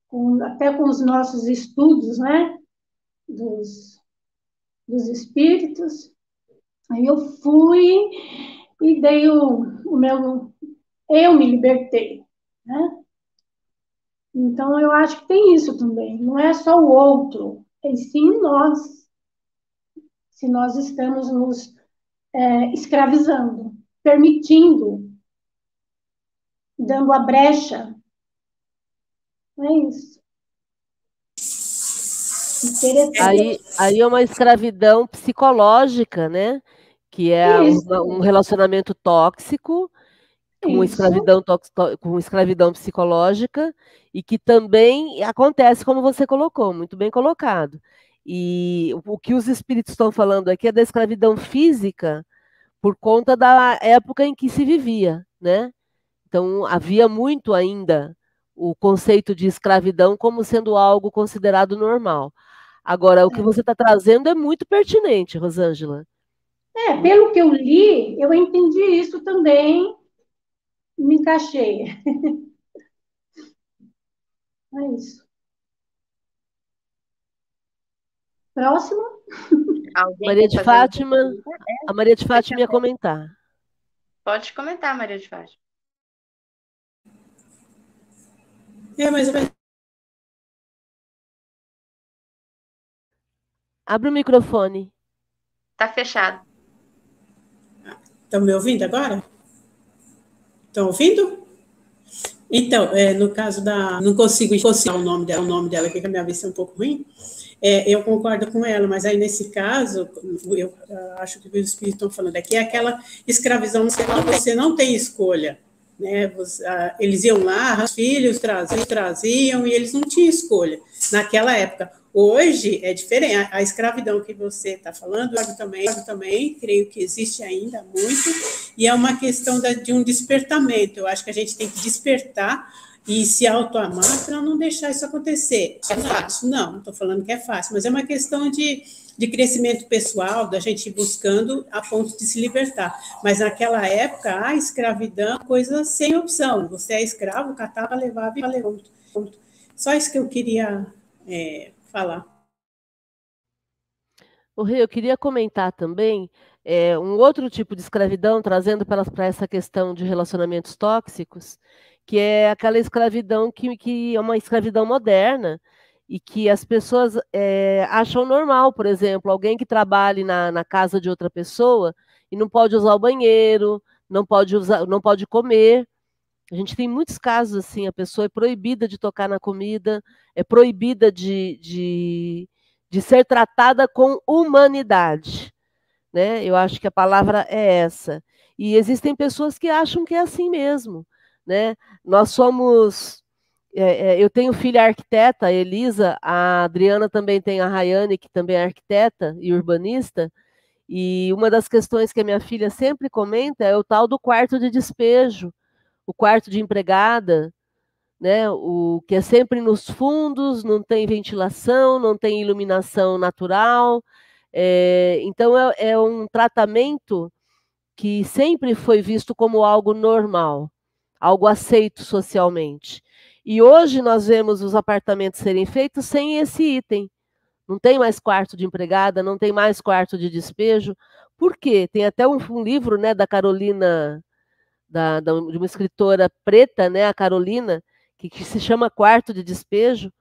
com, até com os nossos estudos, né, dos, dos espíritos, aí eu fui e dei o, o meu eu me libertei, né? Então, eu acho que tem isso também. Não é só o outro, é sim nós. Se nós estamos nos é, escravizando, permitindo, dando a brecha. É isso. Aí, aí é uma escravidão psicológica, né? Que é um, um relacionamento tóxico com escravidão, com escravidão psicológica e que também acontece como você colocou, muito bem colocado. E o que os espíritos estão falando aqui é da escravidão física por conta da época em que se vivia, né? Então havia muito ainda o conceito de escravidão como sendo algo considerado normal. Agora, o que é. você está trazendo é muito pertinente, Rosângela. É, pelo que eu li, eu entendi isso também me encaixei. É isso. Próximo. Alguém Maria de Fátima. A Maria de Fátima ia comentar. Pode comentar, Maria de Fátima. É, mas Abre o microfone. Tá fechado. Estão me ouvindo agora? Estão ouvindo? Então, é, no caso da. Não consigo encontrar o nome dela, o nome dela, que a minha vista é um pouco ruim. É, eu concordo com ela, mas aí nesse caso, eu acho que o Espírito estão falando aqui, é aquela escravidão que você não tem escolha. Né? Ah, eles iam lá, os filhos traziam, traziam, e eles não tinham escolha naquela época. Hoje é diferente. A, a escravidão que você está falando, eu também, eu também creio que existe ainda muito, e é uma questão da, de um despertamento. Eu acho que a gente tem que despertar e se autoamar para não deixar isso acontecer. É fácil? Não, não estou falando que é fácil, mas é uma questão de, de crescimento pessoal, da gente ir buscando a ponto de se libertar. Mas naquela época, a escravidão, coisa sem opção. Você é escravo, catava, levava e levava. Só isso que eu queria é, falar. O Rei, eu queria comentar também é, um outro tipo de escravidão, trazendo para, essa questão de relacionamentos tóxicos, que é aquela escravidão que, que é uma escravidão moderna e que as pessoas é, acham normal, por exemplo, alguém que trabalhe na, na casa de outra pessoa e não pode usar o banheiro, não pode usar, não pode comer, a gente tem muitos casos assim, a pessoa é proibida de tocar na comida, é proibida de, de, de ser tratada com humanidade. Né? Eu acho que a palavra é essa. E existem pessoas que acham que é assim mesmo. Né? Nós somos. É, é, eu tenho filha arquiteta, a Elisa, a Adriana também tem a Rayane, que também é arquiteta e urbanista. E uma das questões que a minha filha sempre comenta é o tal do quarto de despejo o quarto de empregada, né, o que é sempre nos fundos, não tem ventilação, não tem iluminação natural. É, então, é, é um tratamento que sempre foi visto como algo normal, algo aceito socialmente. E hoje nós vemos os apartamentos serem feitos sem esse item. Não tem mais quarto de empregada, não tem mais quarto de despejo. Por quê? Tem até um, um livro né, da Carolina da, da, de uma escritora preta, né, a Carolina, que, que se chama Quarto de Despejo,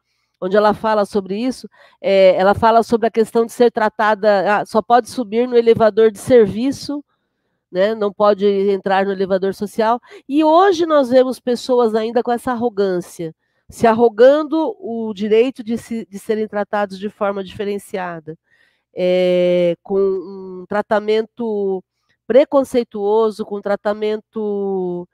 onde ela fala sobre isso, é, ela fala sobre a questão de ser tratada, ah, só pode subir no elevador de serviço, né, não pode entrar no elevador social. E hoje nós vemos pessoas ainda com essa arrogância, se arrogando o direito de, se, de serem tratados de forma diferenciada, é, com um tratamento preconceituoso, com um tratamento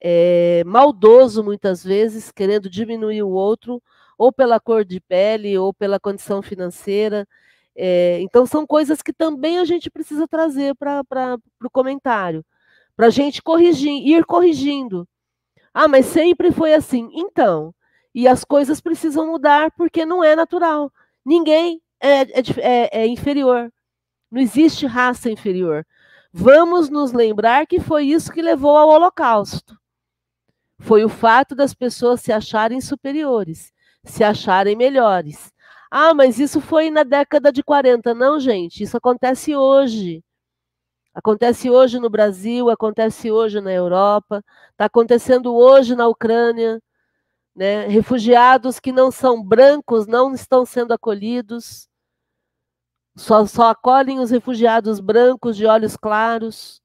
é, maldoso, muitas vezes, querendo diminuir o outro, ou pela cor de pele, ou pela condição financeira. É, então, são coisas que também a gente precisa trazer para o comentário, para a gente corrigir, ir corrigindo. Ah, mas sempre foi assim. Então, e as coisas precisam mudar porque não é natural. Ninguém é, é, é, é inferior. Não existe raça inferior. Vamos nos lembrar que foi isso que levou ao Holocausto. Foi o fato das pessoas se acharem superiores, se acharem melhores. Ah, mas isso foi na década de 40. Não, gente, isso acontece hoje. Acontece hoje no Brasil, acontece hoje na Europa, está acontecendo hoje na Ucrânia. Né? Refugiados que não são brancos não estão sendo acolhidos. Só, só acolhem os refugiados brancos de olhos claros.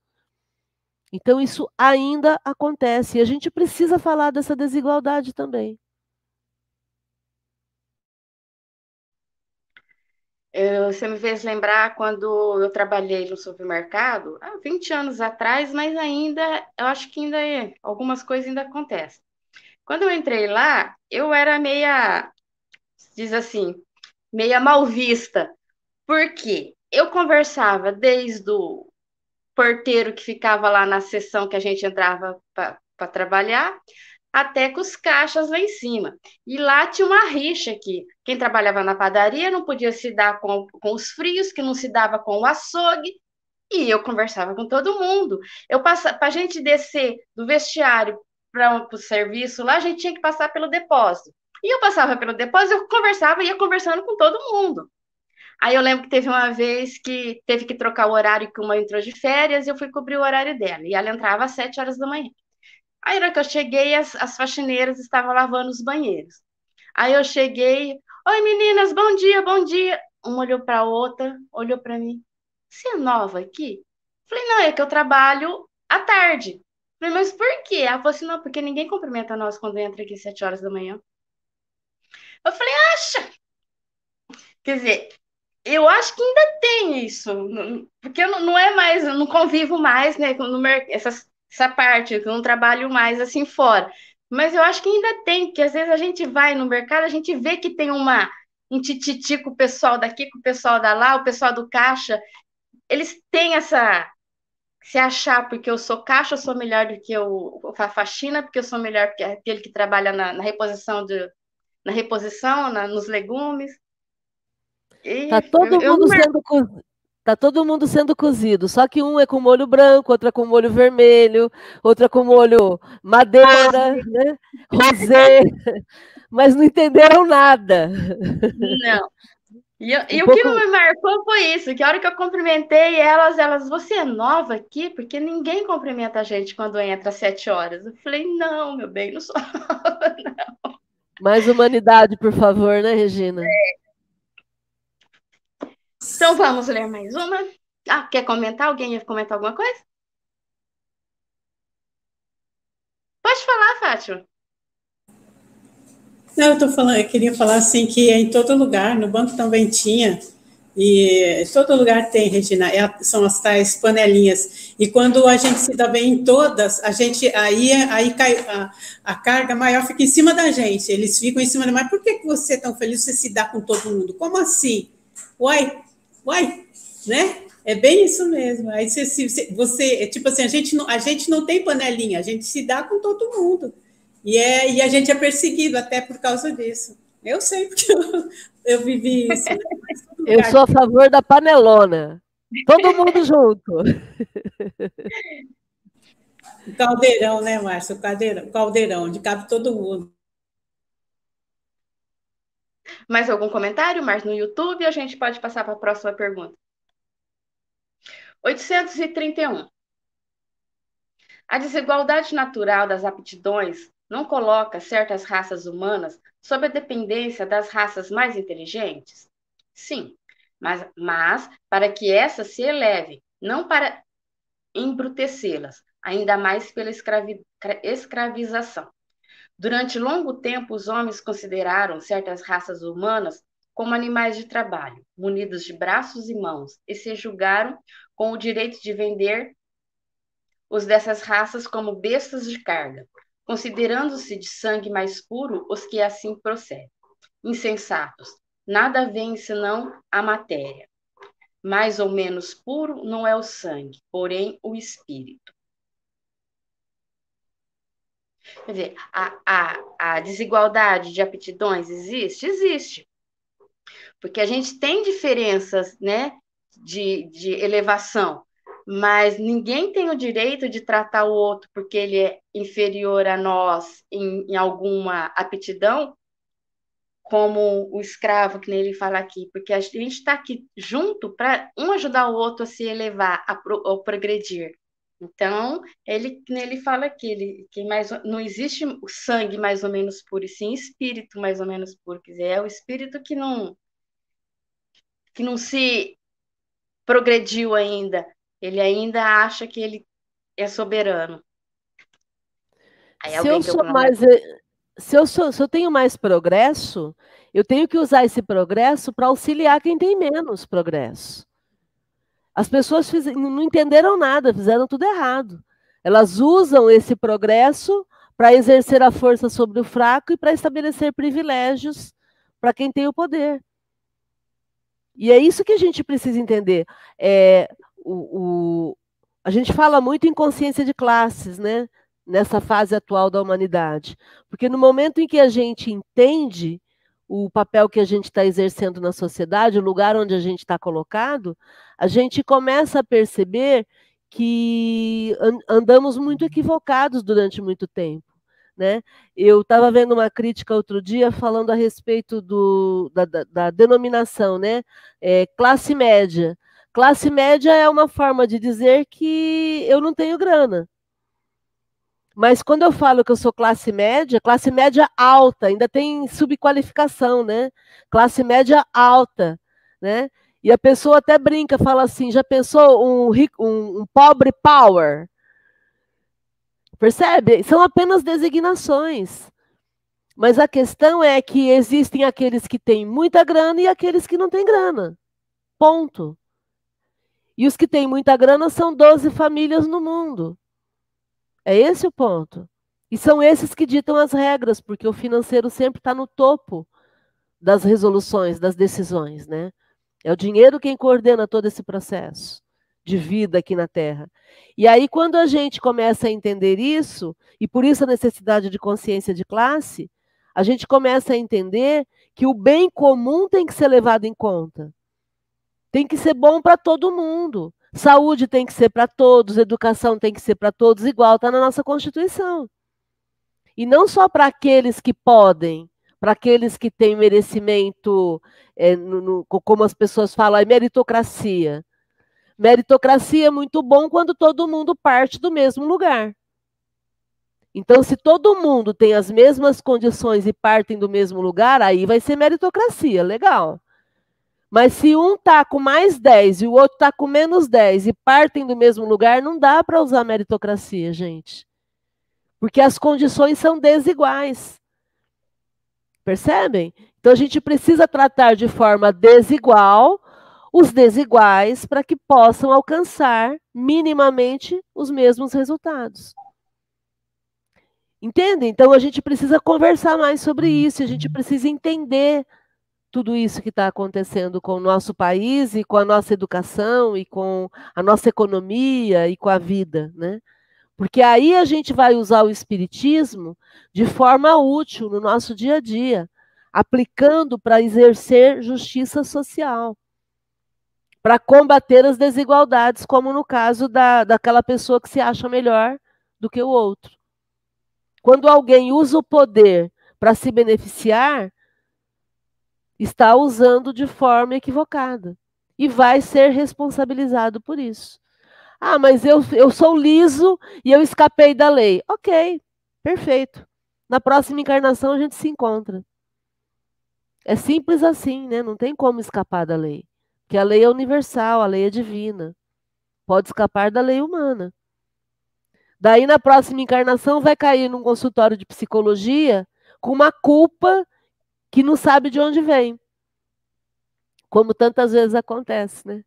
Então, isso ainda acontece. E a gente precisa falar dessa desigualdade também. Eu, você me fez lembrar quando eu trabalhei no supermercado, há 20 anos atrás, mas ainda, eu acho que ainda é, algumas coisas ainda acontecem. Quando eu entrei lá, eu era meia, diz assim, meia mal vista, porque eu conversava desde o porteiro que ficava lá na sessão que a gente entrava para trabalhar, até com os caixas lá em cima. E lá tinha uma rixa aqui. Quem trabalhava na padaria não podia se dar com, com os frios, que não se dava com o açougue, e eu conversava com todo mundo. Eu para a gente descer do vestiário para o serviço lá, a gente tinha que passar pelo depósito. E eu passava pelo depósito, eu conversava, ia conversando com todo mundo. Aí eu lembro que teve uma vez que teve que trocar o horário que uma entrou de férias e eu fui cobrir o horário dela. E ela entrava às sete horas da manhã. Aí, na hora que eu cheguei, as, as faxineiras estavam lavando os banheiros. Aí eu cheguei, oi meninas, bom dia, bom dia. Uma olhou para a outra, olhou para mim. Você é nova aqui? Falei, não, é que eu trabalho à tarde. Falei, mas por quê? Ela falou assim, não, porque ninguém cumprimenta nós quando entra aqui às sete horas da manhã. Eu falei, acha? Quer dizer, eu acho que ainda tem isso, porque não é mais, eu não convivo mais, né, no, essa, essa parte, eu não trabalho mais assim fora. Mas eu acho que ainda tem, porque às vezes a gente vai no mercado, a gente vê que tem uma um tititi com o pessoal daqui, com o pessoal da lá, o pessoal do caixa, eles têm essa se achar porque eu sou caixa, eu sou melhor do que eu, a faxina, porque eu sou melhor que aquele que trabalha na, na reposição de, na reposição, na, nos legumes. Está todo eu, mundo eu sendo. Tá todo mundo sendo cozido, só que um é com molho branco, outra com molho vermelho, outra com molho madeira, né? rosé, mas não entenderam nada. Não. E, um e pouco... o que me marcou foi isso, que a hora que eu cumprimentei elas, elas, você é nova aqui? Porque ninguém cumprimenta a gente quando entra às sete horas. Eu falei, não, meu bem, não sou nova, não. Mais humanidade, por favor, né, Regina? É. Então vamos ler mais uma. Ah, quer comentar? Alguém ia comentar alguma coisa? Pode falar, Fátima. Não, eu tô falando, eu queria falar assim que é em todo lugar, no banco também tinha, e todo lugar tem, Regina, é, são as tais panelinhas. E quando a gente se dá bem em todas, a gente aí, aí cai, a, a carga maior fica em cima da gente. Eles ficam em cima da mas por que, que você é tão feliz você se dá com todo mundo? Como assim? Uai, uai, né? É bem isso mesmo. Aí você, você, é tipo assim, a gente, não, a gente não tem panelinha, a gente se dá com todo mundo. E, é, e a gente é perseguido até por causa disso. Eu sei, porque eu, eu vivi isso. Né? Eu sou a favor da panelona. Todo mundo junto. Caldeirão, né, Márcio? Caldeirão, caldeirão, onde cabe todo mundo. Mais algum comentário, Márcio, no YouTube? A gente pode passar para a próxima pergunta. 831. A desigualdade natural das aptidões não coloca certas raças humanas sob a dependência das raças mais inteligentes? Sim, mas, mas para que essas se elevem, não para embrutecê-las, ainda mais pela escravi escravização. Durante longo tempo, os homens consideraram certas raças humanas como animais de trabalho, munidos de braços e mãos, e se julgaram com o direito de vender os dessas raças como bestas de carga, considerando-se de sangue mais puro os que assim procedem. Insensatos, nada vem senão a matéria. Mais ou menos puro não é o sangue, porém o espírito. Quer dizer, a, a, a desigualdade de aptidões existe? Existe. Porque a gente tem diferenças né, de, de elevação, mas ninguém tem o direito de tratar o outro porque ele é inferior a nós em, em alguma aptidão, como o escravo, que ele fala aqui, porque a gente está aqui junto para um ajudar o outro a se elevar, a, pro, a progredir. Então, ele, ele fala aqui, ele, que mais, não existe o sangue mais ou menos puro, e sim espírito mais ou menos puro. Quer dizer, é o espírito que não, que não se progrediu ainda. Ele ainda acha que ele é soberano. Aí se eu sou mais, se eu, sou, se eu tenho mais progresso, eu tenho que usar esse progresso para auxiliar quem tem menos progresso. As pessoas fiz, não entenderam nada, fizeram tudo errado. Elas usam esse progresso para exercer a força sobre o fraco e para estabelecer privilégios para quem tem o poder. E é isso que a gente precisa entender. É, o, o, a gente fala muito em consciência de classes, né? nessa fase atual da humanidade. Porque no momento em que a gente entende o papel que a gente está exercendo na sociedade, o lugar onde a gente está colocado, a gente começa a perceber que andamos muito equivocados durante muito tempo. Né? Eu estava vendo uma crítica outro dia falando a respeito do, da, da, da denominação, né? É, classe média. Classe média é uma forma de dizer que eu não tenho grana. Mas quando eu falo que eu sou classe média, classe média alta, ainda tem subqualificação, né? Classe média alta, né? E a pessoa até brinca, fala assim: já pensou um, rico, um, um pobre power? Percebe? São apenas designações. Mas a questão é que existem aqueles que têm muita grana e aqueles que não têm grana. Ponto. E os que têm muita grana são 12 famílias no mundo. É esse o ponto. E são esses que ditam as regras, porque o financeiro sempre está no topo das resoluções, das decisões, né? É o dinheiro quem coordena todo esse processo de vida aqui na Terra. E aí, quando a gente começa a entender isso, e por isso a necessidade de consciência de classe, a gente começa a entender que o bem comum tem que ser levado em conta. Tem que ser bom para todo mundo. Saúde tem que ser para todos, educação tem que ser para todos igual, está na nossa Constituição. E não só para aqueles que podem, para aqueles que têm merecimento, é, no, no, como as pessoas falam, é meritocracia. Meritocracia é muito bom quando todo mundo parte do mesmo lugar. Então, se todo mundo tem as mesmas condições e partem do mesmo lugar, aí vai ser meritocracia, legal. Mas se um está com mais 10 e o outro está com menos 10 e partem do mesmo lugar, não dá para usar meritocracia, gente. Porque as condições são desiguais. Percebem? Então a gente precisa tratar de forma desigual os desiguais para que possam alcançar minimamente os mesmos resultados. Entende? Então a gente precisa conversar mais sobre isso, a gente precisa entender tudo isso que está acontecendo com o nosso país e com a nossa educação e com a nossa economia e com a vida, né? Porque aí a gente vai usar o espiritismo de forma útil no nosso dia a dia, aplicando para exercer justiça social, para combater as desigualdades, como no caso da, daquela pessoa que se acha melhor do que o outro. Quando alguém usa o poder para se beneficiar, está usando de forma equivocada e vai ser responsabilizado por isso. Ah, mas eu, eu sou liso e eu escapei da lei. Ok, perfeito. na próxima encarnação a gente se encontra. É simples assim, né? Não tem como escapar da lei. Porque a lei é universal, a lei é divina. Pode escapar da lei humana. Daí, na próxima encarnação, vai cair num consultório de psicologia com uma culpa que não sabe de onde vem. Como tantas vezes acontece, né?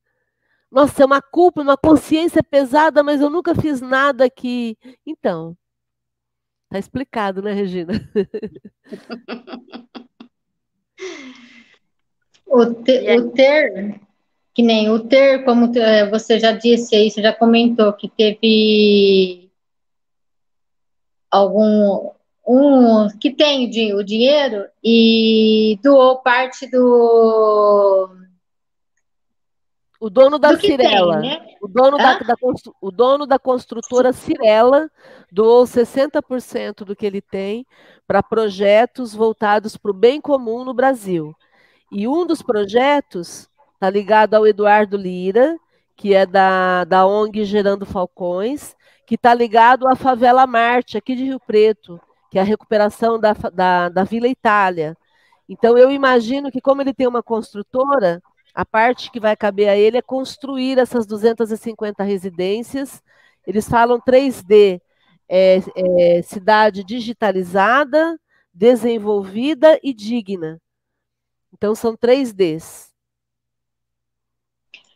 Nossa, é uma culpa, uma consciência pesada, mas eu nunca fiz nada que. Então. Tá explicado, né, Regina? o, te, o ter, que nem o ter, como é, você já disse aí, você já comentou que teve algum um que tem o dinheiro e doou parte do o dono da Cirela, né? o, dono da, da, o dono da construtora Cirela doou 60% do que ele tem para projetos voltados para o bem comum no Brasil. E um dos projetos está ligado ao Eduardo Lira, que é da, da ONG Gerando Falcões, que está ligado à Favela Marte, aqui de Rio Preto, que é a recuperação da, da, da Vila Itália. Então, eu imagino que, como ele tem uma construtora, a parte que vai caber a ele é construir essas 250 residências. Eles falam 3D, é, é, cidade digitalizada, desenvolvida e digna. Então, são 3Ds.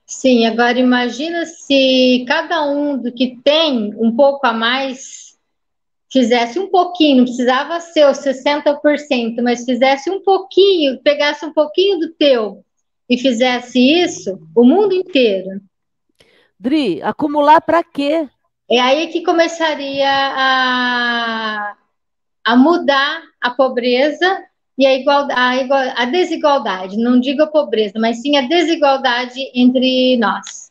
Sim, agora imagina se cada um do que tem um pouco a mais fizesse um pouquinho, não precisava ser os 60%, mas fizesse um pouquinho, pegasse um pouquinho do teu e fizesse isso, o mundo inteiro. Dri, acumular para quê? É aí que começaria a, a mudar a pobreza e a, igualdade, a, a desigualdade. Não digo a pobreza, mas sim a desigualdade entre nós.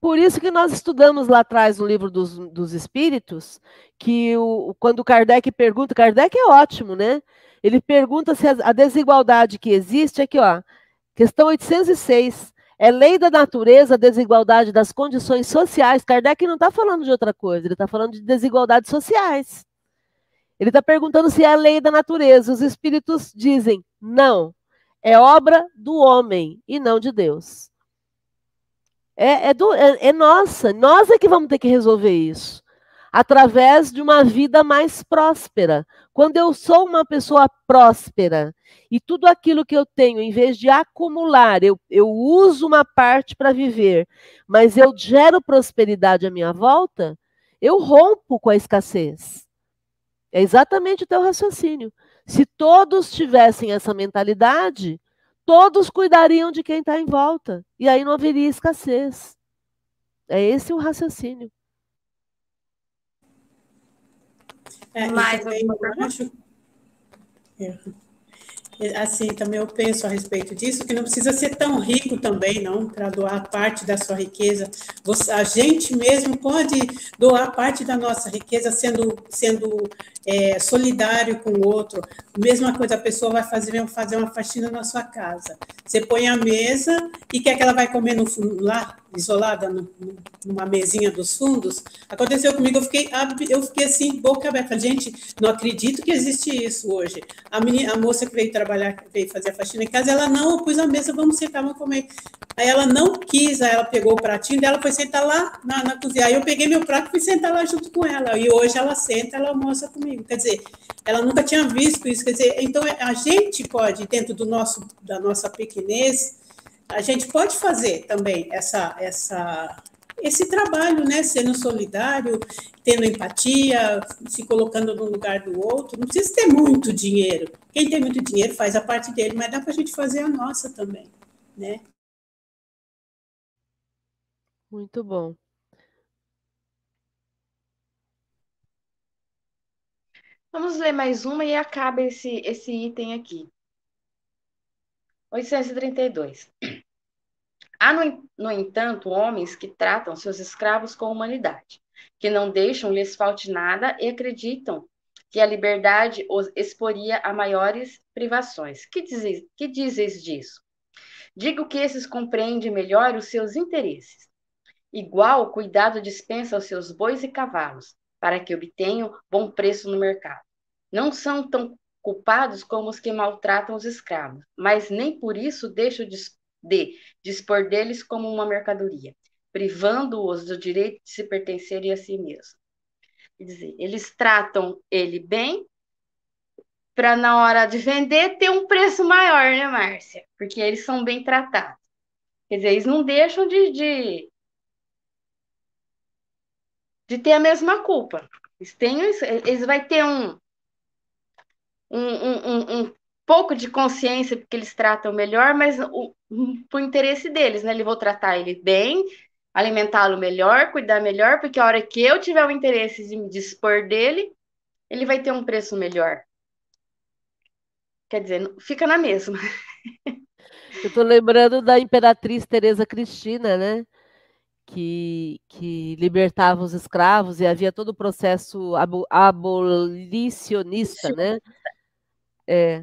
Por isso que nós estudamos lá atrás no livro dos, dos Espíritos, que o, quando Kardec pergunta, Kardec é ótimo, né? Ele pergunta se a, a desigualdade que existe, aqui, ó, Questão 806. É lei da natureza a desigualdade das condições sociais. Kardec não está falando de outra coisa, ele está falando de desigualdades sociais. Ele está perguntando se é lei da natureza. Os espíritos dizem não. É obra do homem e não de Deus. É, é, do, é, é nossa. Nós é que vamos ter que resolver isso através de uma vida mais próspera. Quando eu sou uma pessoa próspera e tudo aquilo que eu tenho, em vez de acumular, eu, eu uso uma parte para viver, mas eu gero prosperidade à minha volta, eu rompo com a escassez. É exatamente o teu raciocínio. Se todos tivessem essa mentalidade, todos cuidariam de quem está em volta. E aí não haveria escassez. É esse o raciocínio. É, Mais alguma pergunta? É. Assim, também eu penso a respeito disso, que não precisa ser tão rico também, não, para doar parte da sua riqueza. Você, a gente mesmo pode doar parte da nossa riqueza sendo, sendo é, solidário com o outro. Mesma coisa, a pessoa vai fazer, fazer uma faxina na sua casa. Você põe a mesa e quer que ela vai comer no, lá, isolada, no, numa mesinha dos fundos. Aconteceu comigo, eu fiquei, eu fiquei assim, boca aberta. Gente, não acredito que existe isso hoje. A, menina, a moça que veio trabalhar, veio fazer a faxina em casa, ela não, eu pus a mesa, vamos sentar, vamos comer. Aí ela não quis, aí ela pegou o pratinho dela, foi sentar lá na, na cozinha. Aí eu peguei meu prato e fui sentar lá junto com ela. E hoje ela senta, ela almoça comigo. Quer dizer, ela nunca tinha visto isso. Quer dizer, então a gente pode, dentro do nosso, da nossa pequenez, a gente pode fazer também essa, essa, esse trabalho, né? Sendo solidário, tendo empatia, se colocando no lugar do outro. Não precisa ter muito dinheiro. Quem tem muito dinheiro faz a parte dele, mas dá para a gente fazer a nossa também, né? Muito bom. Vamos ler mais uma e acaba esse, esse item aqui. 832. Há, no, entanto, homens que tratam seus escravos com humanidade, que não deixam lhes falte nada e acreditam que a liberdade os exporia a maiores privações. Que dizes, que dizes disso? Digo que esses compreendem melhor os seus interesses. Igual cuidado dispensa aos seus bois e cavalos, para que obtenham bom preço no mercado. não são tão culpados como os que maltratam os escravos, mas nem por isso deixam de, de dispor deles como uma mercadoria, privando-os do direito de se pertencerem a si mesmos. Quer dizer, eles tratam ele bem para na hora de vender ter um preço maior, né, Márcia? Porque eles são bem tratados. Quer dizer, eles não deixam de, de, de ter a mesma culpa. Eles, têm, eles vai ter um, um, um, um, pouco de consciência porque eles tratam melhor, mas o, por interesse deles, né? Eles vão tratar ele bem, alimentá-lo melhor, cuidar melhor, porque a hora que eu tiver o interesse de me dispor dele, ele vai ter um preço melhor. Quer dizer, fica na mesma. Eu estou lembrando da imperatriz Teresa Cristina, né? Que, que libertava os escravos e havia todo o processo abolicionista, né? É,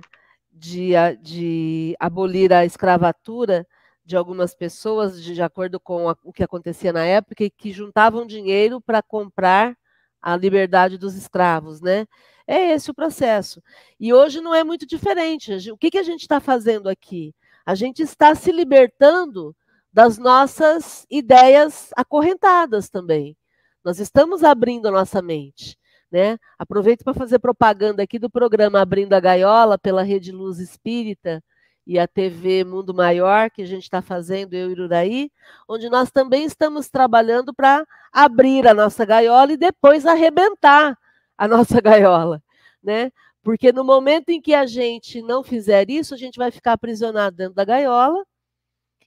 de, de abolir a escravatura de algumas pessoas, de, de acordo com a, o que acontecia na época, e que juntavam dinheiro para comprar a liberdade dos escravos, né? É esse o processo. E hoje não é muito diferente. O que, que a gente está fazendo aqui? A gente está se libertando das nossas ideias acorrentadas também. Nós estamos abrindo a nossa mente. Né? Aproveito para fazer propaganda aqui do programa Abrindo a Gaiola pela Rede Luz Espírita e a TV Mundo Maior, que a gente está fazendo, eu e Uraí, onde nós também estamos trabalhando para abrir a nossa gaiola e depois arrebentar a nossa gaiola, né? Porque no momento em que a gente não fizer isso, a gente vai ficar aprisionado dentro da gaiola,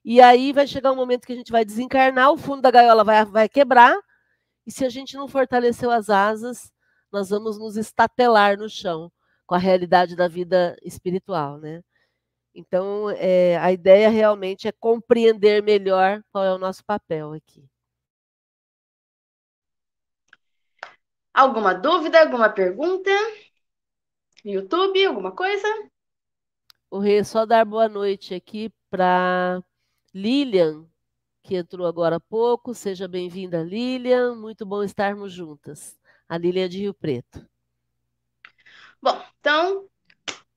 e aí vai chegar um momento que a gente vai desencarnar, o fundo da gaiola vai, vai quebrar, e se a gente não fortaleceu as asas, nós vamos nos estatelar no chão com a realidade da vida espiritual, né? Então, é, a ideia realmente é compreender melhor qual é o nosso papel aqui. Alguma dúvida, alguma pergunta? YouTube, alguma coisa? O rei, só dar boa noite aqui para Lilian, que entrou agora há pouco. Seja bem-vinda, Lilian. Muito bom estarmos juntas a Lilian de Rio Preto. Bom, então,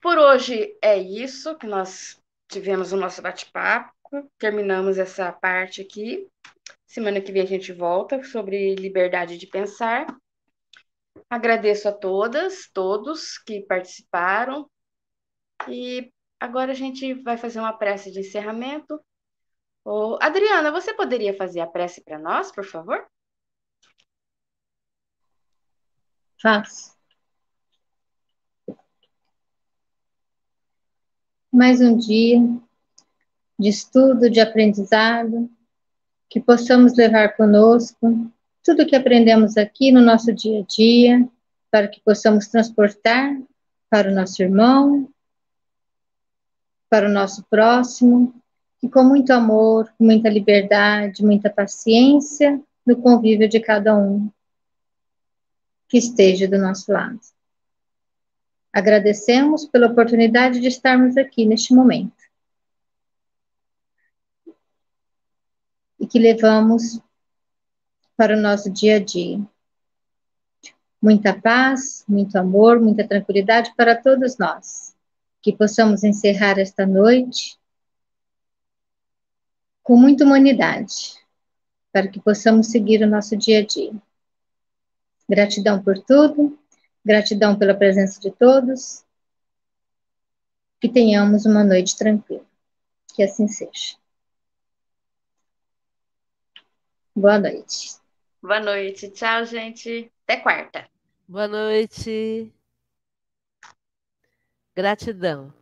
por hoje é isso que nós tivemos o nosso bate-papo. Terminamos essa parte aqui. Semana que vem a gente volta sobre liberdade de pensar. Agradeço a todas, todos que participaram. E agora a gente vai fazer uma prece de encerramento. Ô, Adriana, você poderia fazer a prece para nós, por favor? Faz. Mais um dia de estudo, de aprendizado, que possamos levar conosco tudo que aprendemos aqui no nosso dia a dia, para que possamos transportar para o nosso irmão, para o nosso próximo, e com muito amor, muita liberdade, muita paciência no convívio de cada um que esteja do nosso lado. Agradecemos pela oportunidade de estarmos aqui neste momento. E que levamos para o nosso dia a dia. Muita paz, muito amor, muita tranquilidade para todos nós. Que possamos encerrar esta noite com muita humanidade, para que possamos seguir o nosso dia a dia. Gratidão por tudo, gratidão pela presença de todos. Que tenhamos uma noite tranquila. Que assim seja. Boa noite. Boa noite. Tchau, gente. Até quarta. Boa noite. Gratidão.